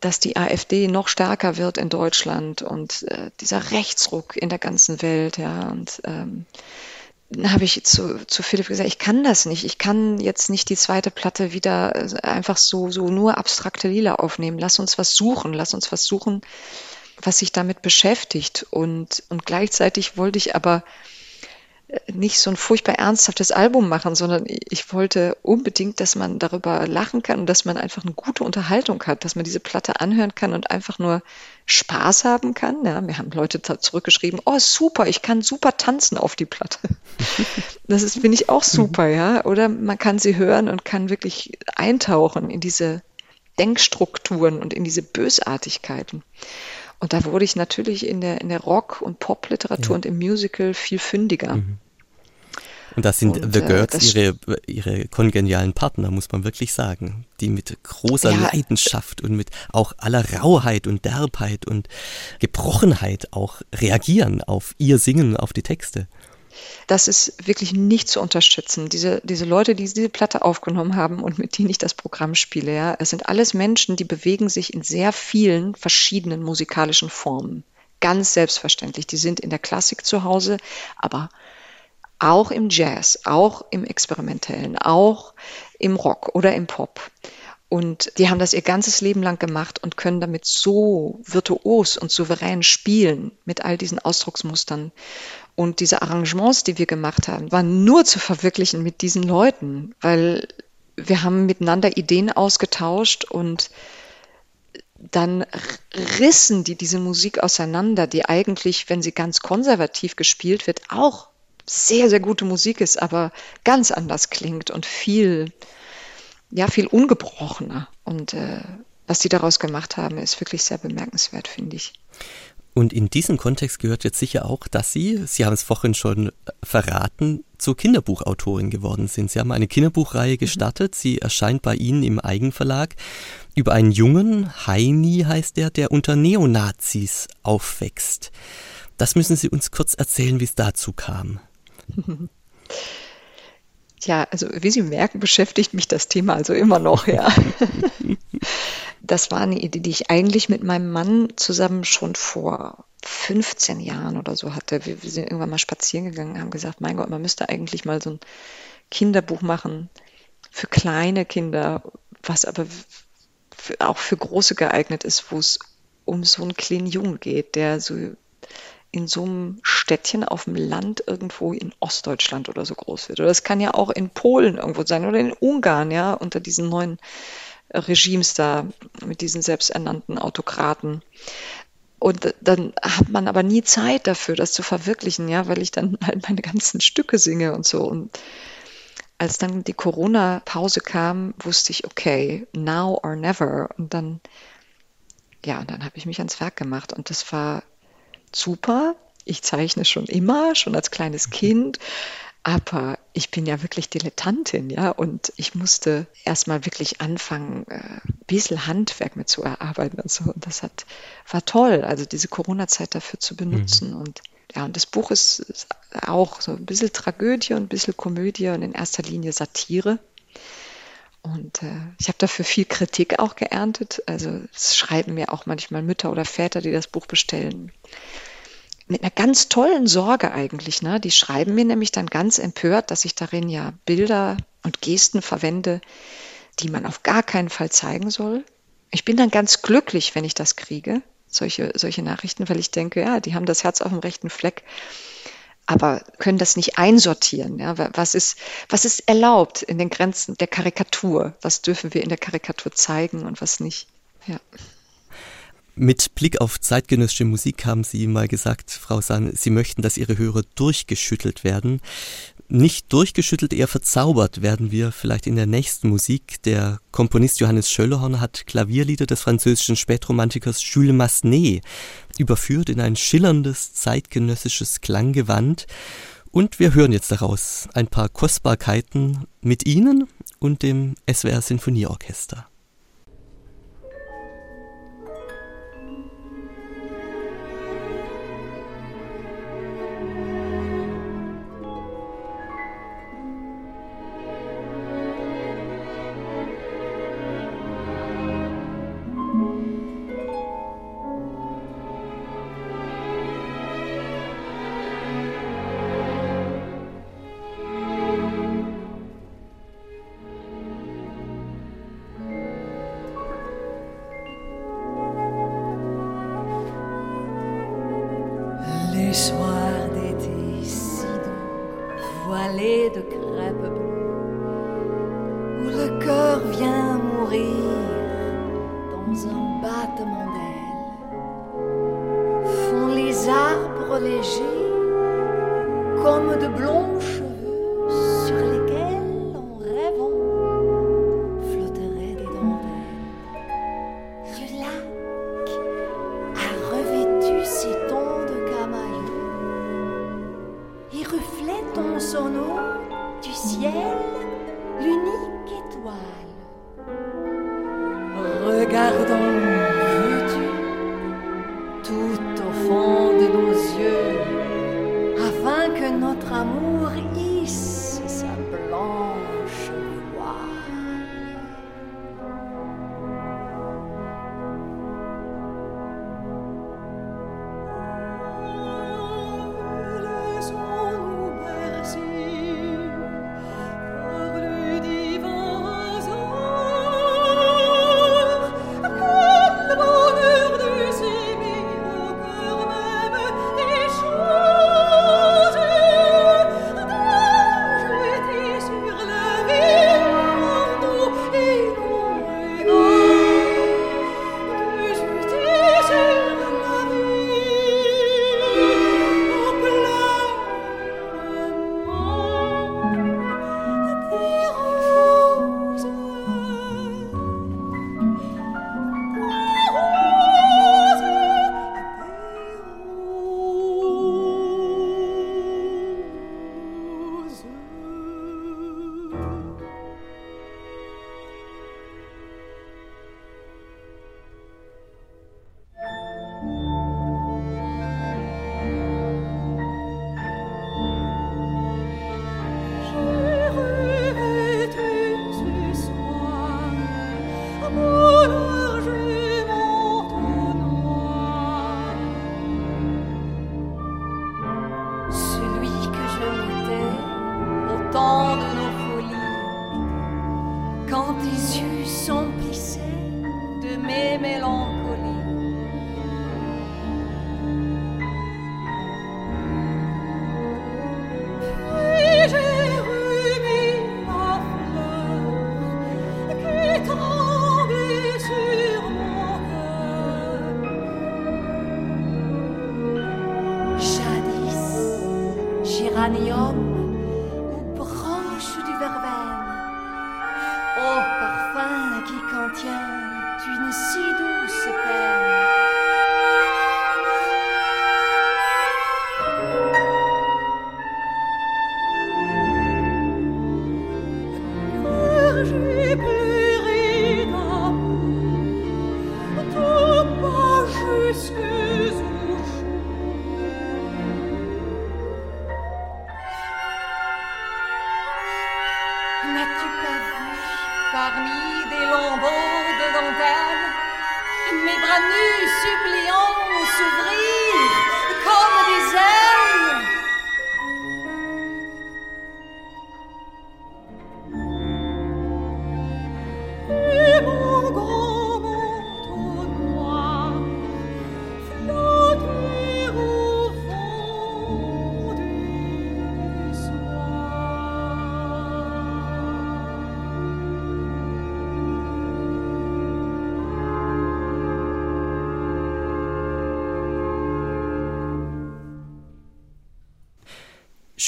dass die AfD noch stärker wird in Deutschland und äh, dieser Rechtsruck in der ganzen Welt, ja. Und ähm, habe ich zu, zu Philipp gesagt, ich kann das nicht. Ich kann jetzt nicht die zweite Platte wieder äh, einfach so, so nur abstrakte Lila aufnehmen. Lass uns was suchen. Lass uns was suchen, was sich damit beschäftigt. Und, und gleichzeitig wollte ich aber nicht so ein furchtbar ernsthaftes Album machen, sondern ich wollte unbedingt, dass man darüber lachen kann und dass man einfach eine gute Unterhaltung hat, dass man diese Platte anhören kann und einfach nur Spaß haben kann. Ja, mir haben Leute zurückgeschrieben, oh super, ich kann super tanzen auf die Platte. Das ist, finde ich auch super, ja. Oder man kann sie hören und kann wirklich eintauchen in diese Denkstrukturen und in diese Bösartigkeiten. Und da wurde ich natürlich in der, in der Rock- und Pop-Literatur ja. und im Musical viel fündiger. Mhm. Und das sind und, The Girls äh, ihre, ihre kongenialen Partner, muss man wirklich sagen, die mit großer ja, Leidenschaft und mit auch aller Rauheit und Derbheit und Gebrochenheit auch reagieren auf ihr Singen, auf die Texte. Das ist wirklich nicht zu unterstützen. Diese, diese Leute, die diese Platte aufgenommen haben und mit denen ich das Programm spiele, ja, es sind alles Menschen, die bewegen sich in sehr vielen verschiedenen musikalischen Formen. Ganz selbstverständlich. Die sind in der Klassik zu Hause, aber auch im Jazz, auch im Experimentellen, auch im Rock oder im Pop. Und die haben das ihr ganzes Leben lang gemacht und können damit so virtuos und souverän spielen mit all diesen Ausdrucksmustern. Und diese Arrangements, die wir gemacht haben, waren nur zu verwirklichen mit diesen Leuten, weil wir haben miteinander Ideen ausgetauscht und dann rissen die diese Musik auseinander, die eigentlich, wenn sie ganz konservativ gespielt wird, auch sehr, sehr gute Musik ist, aber ganz anders klingt und viel, ja, viel ungebrochener. Und äh, was die daraus gemacht haben, ist wirklich sehr bemerkenswert, finde ich. Und in diesem Kontext gehört jetzt sicher auch, dass Sie, Sie haben es vorhin schon verraten, zur Kinderbuchautorin geworden sind. Sie haben eine Kinderbuchreihe mhm. gestartet. Sie erscheint bei Ihnen im Eigenverlag über einen Jungen, Heini heißt der, der unter Neonazis aufwächst. Das müssen Sie uns kurz erzählen, wie es dazu kam. Ja, also wie Sie merken, beschäftigt mich das Thema also immer noch, ja. Das war eine Idee, die ich eigentlich mit meinem Mann zusammen schon vor 15 Jahren oder so hatte. Wir, wir sind irgendwann mal spazieren gegangen, haben gesagt, mein Gott, man müsste eigentlich mal so ein Kinderbuch machen für kleine Kinder, was aber für, auch für große geeignet ist, wo es um so einen kleinen Jungen geht, der so in so einem Städtchen auf dem Land irgendwo in Ostdeutschland oder so groß wird. Oder es kann ja auch in Polen irgendwo sein oder in Ungarn, ja, unter diesen neuen Regimes da mit diesen selbsternannten Autokraten. Und dann hat man aber nie Zeit dafür, das zu verwirklichen, ja, weil ich dann halt meine ganzen Stücke singe und so. Und als dann die Corona-Pause kam, wusste ich, okay, now or never. Und dann, ja, dann habe ich mich ans Werk gemacht. Und das war super. Ich zeichne schon immer, schon als kleines mhm. Kind. Aber ich bin ja wirklich Dilettantin, ja, und ich musste erstmal wirklich anfangen, äh, ein bisschen Handwerk mit zu erarbeiten und so. Und das hat, war toll, also diese Corona-Zeit dafür zu benutzen. Mhm. Und ja, und das Buch ist, ist auch so ein bisschen Tragödie und ein bisschen Komödie und in erster Linie Satire. Und äh, ich habe dafür viel Kritik auch geerntet. Also es schreiben mir auch manchmal Mütter oder Väter, die das Buch bestellen mit einer ganz tollen Sorge eigentlich. Ne? Die schreiben mir nämlich dann ganz empört, dass ich darin ja Bilder und Gesten verwende, die man auf gar keinen Fall zeigen soll. Ich bin dann ganz glücklich, wenn ich das kriege, solche, solche Nachrichten, weil ich denke, ja, die haben das Herz auf dem rechten Fleck, aber können das nicht einsortieren. Ja? Was, ist, was ist erlaubt in den Grenzen der Karikatur? Was dürfen wir in der Karikatur zeigen und was nicht? Ja. Mit Blick auf zeitgenössische Musik haben Sie mal gesagt, Frau Sahn, Sie möchten, dass Ihre Hörer durchgeschüttelt werden. Nicht durchgeschüttelt, eher verzaubert werden wir vielleicht in der nächsten Musik. Der Komponist Johannes Schöllerhorn hat Klavierlieder des französischen Spätromantikers Jules Massenet überführt in ein schillerndes zeitgenössisches Klanggewand. Und wir hören jetzt daraus ein paar Kostbarkeiten mit Ihnen und dem SWR Sinfonieorchester.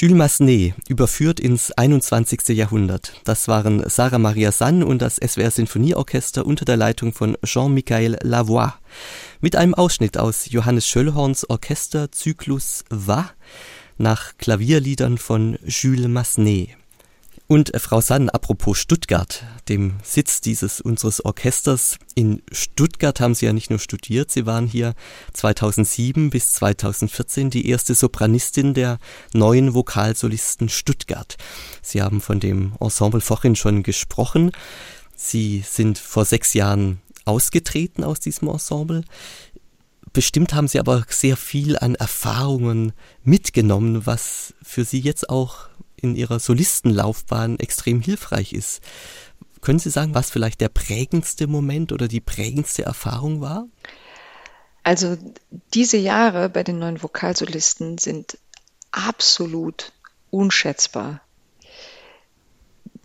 Jules Massenet, überführt ins 21. Jahrhundert. Das waren Sarah Maria Sann und das SWR Sinfonieorchester unter der Leitung von Jean-Michel Lavoie. Mit einem Ausschnitt aus Johannes Schöllhorns Orchesterzyklus Va nach Klavierliedern von Jules Massenet. Und äh, Frau Sann, apropos Stuttgart, dem Sitz dieses unseres Orchesters. In Stuttgart haben Sie ja nicht nur studiert, Sie waren hier 2007 bis 2014 die erste Sopranistin der neuen Vokalsolisten Stuttgart. Sie haben von dem Ensemble vorhin schon gesprochen. Sie sind vor sechs Jahren ausgetreten aus diesem Ensemble. Bestimmt haben Sie aber sehr viel an Erfahrungen mitgenommen, was für Sie jetzt auch in Ihrer Solistenlaufbahn extrem hilfreich ist. Können Sie sagen, was vielleicht der prägendste Moment oder die prägendste Erfahrung war? Also diese Jahre bei den neuen Vokalsolisten sind absolut unschätzbar.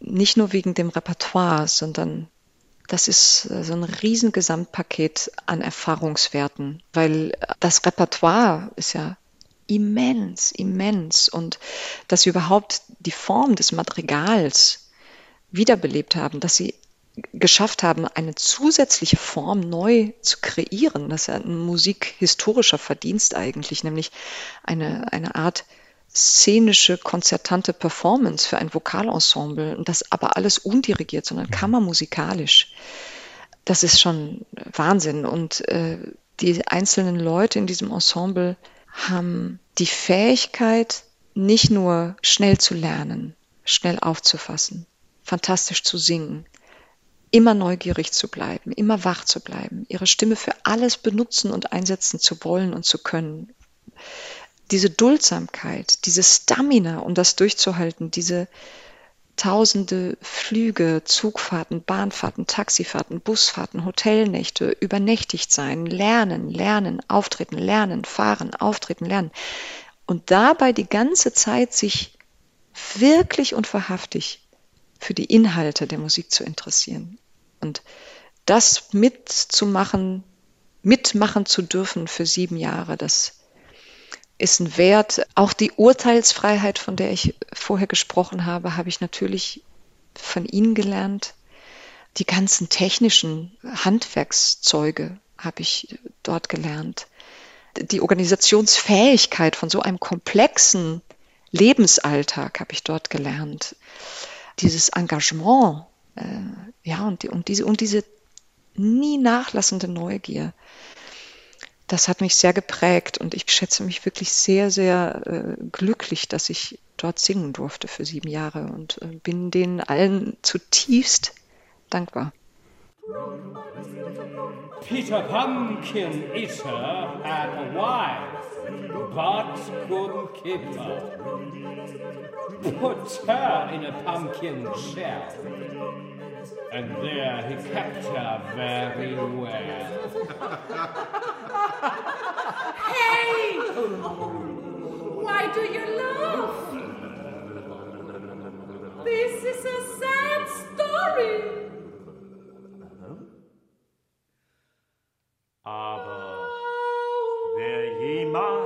Nicht nur wegen dem Repertoire, sondern das ist so ein riesen Gesamtpaket an Erfahrungswerten, weil das Repertoire ist ja immens, immens und dass sie überhaupt die Form des Madrigals wiederbelebt haben, dass sie geschafft haben, eine zusätzliche Form neu zu kreieren. Das ist ja ein musikhistorischer Verdienst eigentlich, nämlich eine, eine Art szenische, konzertante Performance für ein Vokalensemble und das aber alles undirigiert, sondern kammermusikalisch. Das ist schon Wahnsinn. Und äh, die einzelnen Leute in diesem Ensemble haben die Fähigkeit, nicht nur schnell zu lernen, schnell aufzufassen, fantastisch zu singen, immer neugierig zu bleiben, immer wach zu bleiben, ihre Stimme für alles benutzen und einsetzen zu wollen und zu können. Diese Duldsamkeit, diese Stamina, um das durchzuhalten, diese tausende Flüge, Zugfahrten, Bahnfahrten, Taxifahrten, Busfahrten, Hotelnächte, übernächtigt sein, lernen, lernen, auftreten, lernen, fahren, auftreten, lernen. Und dabei die ganze Zeit sich wirklich und wahrhaftig für die Inhalte der Musik zu interessieren. Und das mitzumachen, mitmachen zu dürfen für sieben Jahre, das ist ein Wert. Auch die Urteilsfreiheit, von der ich vorher gesprochen habe, habe ich natürlich von Ihnen gelernt. Die ganzen technischen Handwerkszeuge habe ich dort gelernt. Die Organisationsfähigkeit von so einem komplexen Lebensalltag habe ich dort gelernt. Dieses Engagement, äh, ja, und, die, und, diese, und diese nie nachlassende Neugier das hat mich sehr geprägt und ich schätze mich wirklich sehr, sehr äh, glücklich, dass ich dort singen durfte für sieben Jahre und äh, bin denen allen zutiefst dankbar. Peter Pumpkin Eater had a wife, but couldn't keep her. Put her in a pumpkin shell, and there he kept her very well. Hey! Why do you laugh? This is a sad story. Aber wer jemals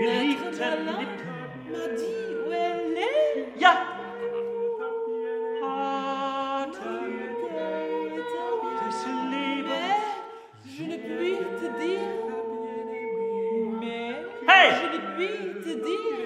geliebten Lippen Lippen m'a dit où elle est. Ja! Atem des Lebens je ne puis te dire. Mais Hey! je ne puis te dire.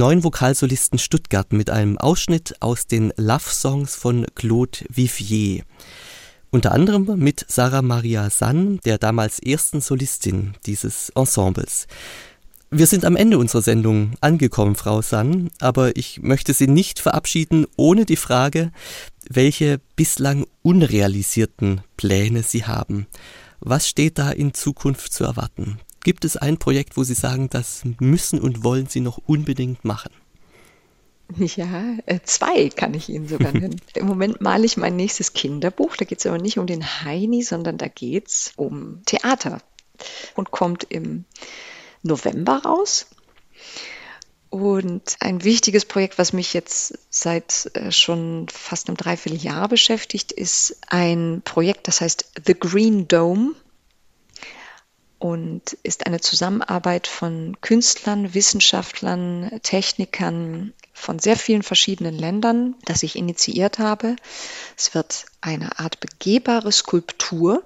Neuen Vokalsolisten Stuttgart mit einem Ausschnitt aus den Love-Songs von Claude Vivier. Unter anderem mit Sarah Maria Sann, der damals ersten Solistin dieses Ensembles. Wir sind am Ende unserer Sendung angekommen, Frau Sann, aber ich möchte Sie nicht verabschieden ohne die Frage, welche bislang unrealisierten Pläne Sie haben. Was steht da in Zukunft zu erwarten? Gibt es ein Projekt, wo Sie sagen, das müssen und wollen Sie noch unbedingt machen? Ja, äh, zwei kann ich Ihnen sogar nennen. Im Moment male ich mein nächstes Kinderbuch. Da geht es aber nicht um den Heini, sondern da geht es um Theater und kommt im November raus. Und ein wichtiges Projekt, was mich jetzt seit äh, schon fast einem Dreivierteljahr beschäftigt, ist ein Projekt, das heißt The Green Dome und ist eine Zusammenarbeit von Künstlern, Wissenschaftlern, Technikern von sehr vielen verschiedenen Ländern, das ich initiiert habe. Es wird eine Art begehbare Skulptur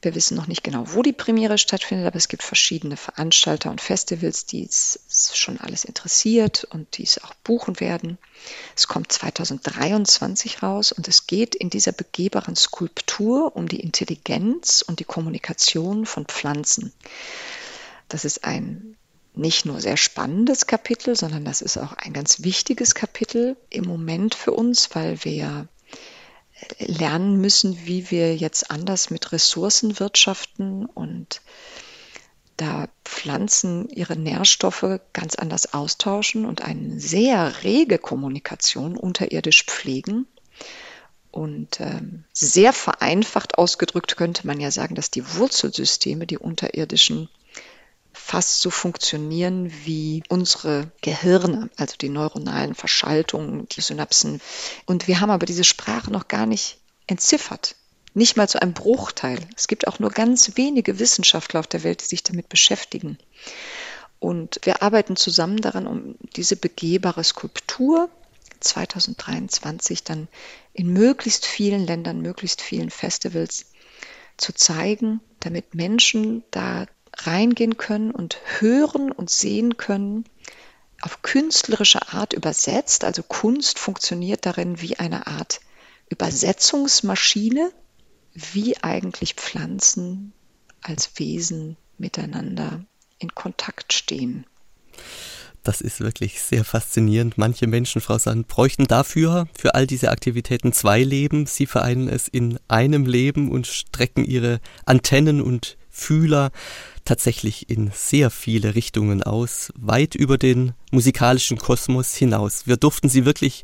wir wissen noch nicht genau, wo die Premiere stattfindet, aber es gibt verschiedene Veranstalter und Festivals, die es schon alles interessiert und die es auch buchen werden. Es kommt 2023 raus und es geht in dieser begehbaren Skulptur um die Intelligenz und die Kommunikation von Pflanzen. Das ist ein nicht nur sehr spannendes Kapitel, sondern das ist auch ein ganz wichtiges Kapitel im Moment für uns, weil wir lernen müssen, wie wir jetzt anders mit Ressourcen wirtschaften und da Pflanzen ihre Nährstoffe ganz anders austauschen und eine sehr rege Kommunikation unterirdisch pflegen. Und ähm, sehr vereinfacht ausgedrückt könnte man ja sagen, dass die Wurzelsysteme, die unterirdischen, fast so funktionieren wie unsere Gehirne, also die neuronalen Verschaltungen, die Synapsen. Und wir haben aber diese Sprache noch gar nicht entziffert. Nicht mal zu einem Bruchteil. Es gibt auch nur ganz wenige Wissenschaftler auf der Welt, die sich damit beschäftigen. Und wir arbeiten zusammen daran, um diese begehbare Skulptur 2023 dann in möglichst vielen Ländern, möglichst vielen Festivals zu zeigen, damit Menschen da reingehen können und hören und sehen können, auf künstlerische Art übersetzt. Also Kunst funktioniert darin wie eine Art Übersetzungsmaschine, wie eigentlich Pflanzen als Wesen miteinander in Kontakt stehen. Das ist wirklich sehr faszinierend. Manche Menschen, Frau Sand, bräuchten dafür, für all diese Aktivitäten zwei Leben. Sie vereinen es in einem Leben und strecken ihre Antennen und Fühler tatsächlich in sehr viele Richtungen aus, weit über den musikalischen Kosmos hinaus. Wir durften sie wirklich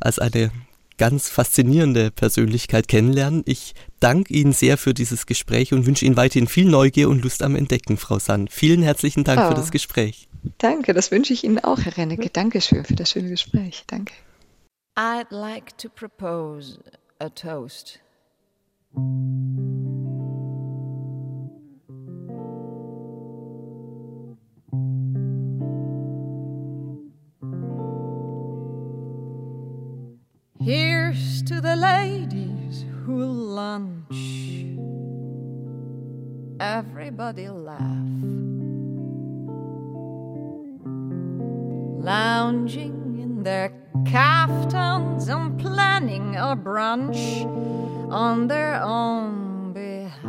als eine ganz faszinierende Persönlichkeit kennenlernen. Ich danke Ihnen sehr für dieses Gespräch und wünsche Ihnen weiterhin viel Neugier und Lust am Entdecken, Frau Sand. Vielen herzlichen Dank oh. für das Gespräch. Danke, das wünsche ich Ihnen auch, Herr Rennecke. Dankeschön für das schöne Gespräch. Danke. I'd like to propose a toast. Here's to the ladies who lunch. Everybody laugh. Lounging in their caftans and planning a brunch on their own behalf.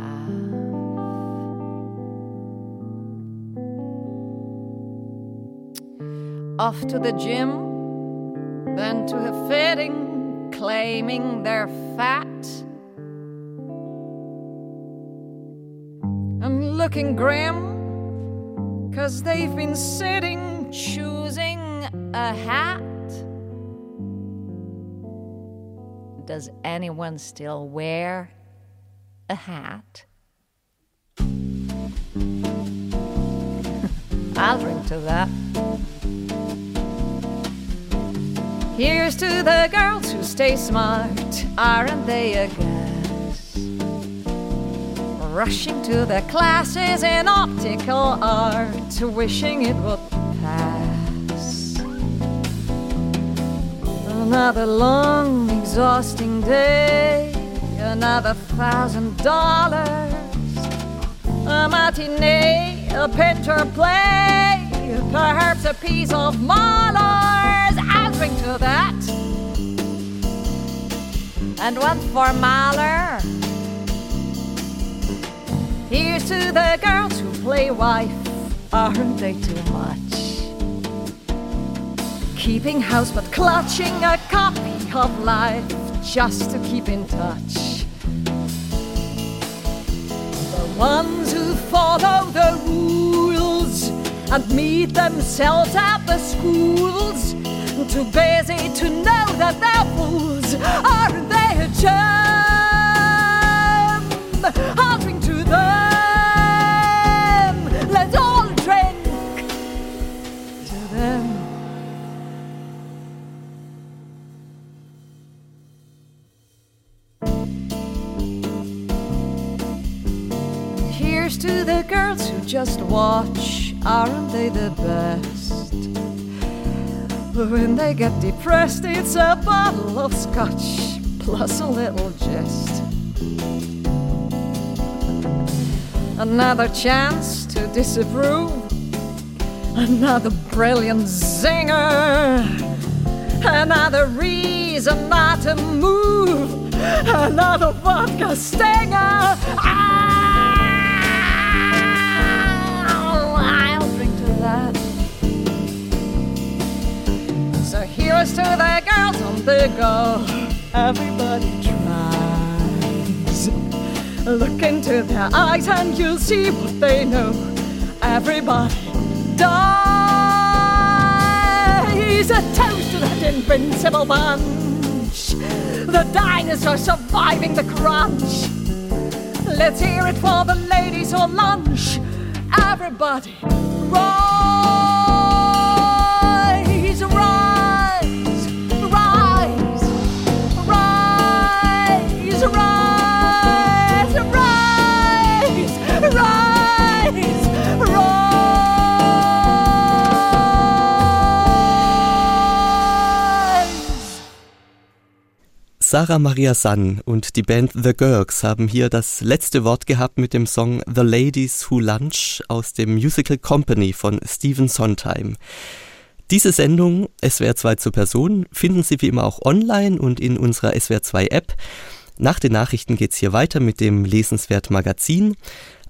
Off to the gym, then to a fitting claiming they're fat and looking grim because they've been sitting choosing a hat. Does anyone still wear a hat? I'll drink to that. Here's to the girls who stay smart, aren't they a guess? Rushing to the classes in optical art, wishing it would pass. Another long, exhausting day, another thousand dollars, a matinee, a pinter play, perhaps a piece of Mahler drink to that. And one for Mahler. Here's to the girls who play wife. Aren't they too much? Keeping house but clutching a copy of life just to keep in touch. The ones who follow the rules and meet themselves at the schools. Too busy to know that they're fools. are their they? Answering to them, let's all drink to them. Here's to the girls who just watch Aren't they the best? When they get depressed, it's a bottle of scotch plus a little jest. Another chance to disapprove. Another brilliant zinger. Another reason not to move. Another vodka stinger. I'll that. So here's to the girls on the go. Everybody tries. Look into their eyes and you'll see what they know. Everybody dies. A toast to that invincible bunch. The dinosaurs surviving the crunch. Let's hear it for the ladies on lunch. Everybody, rise, Sarah Maria Sann und die Band The Gurks haben hier das letzte Wort gehabt mit dem Song The Ladies Who Lunch aus dem Musical Company von Stephen Sondheim. Diese Sendung SWR 2 zur Person finden Sie wie immer auch online und in unserer SWR 2 App. Nach den Nachrichten geht's hier weiter mit dem Lesenswert Magazin.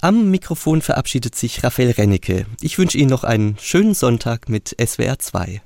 Am Mikrofon verabschiedet sich Raphael Rennecke. Ich wünsche Ihnen noch einen schönen Sonntag mit SWR 2.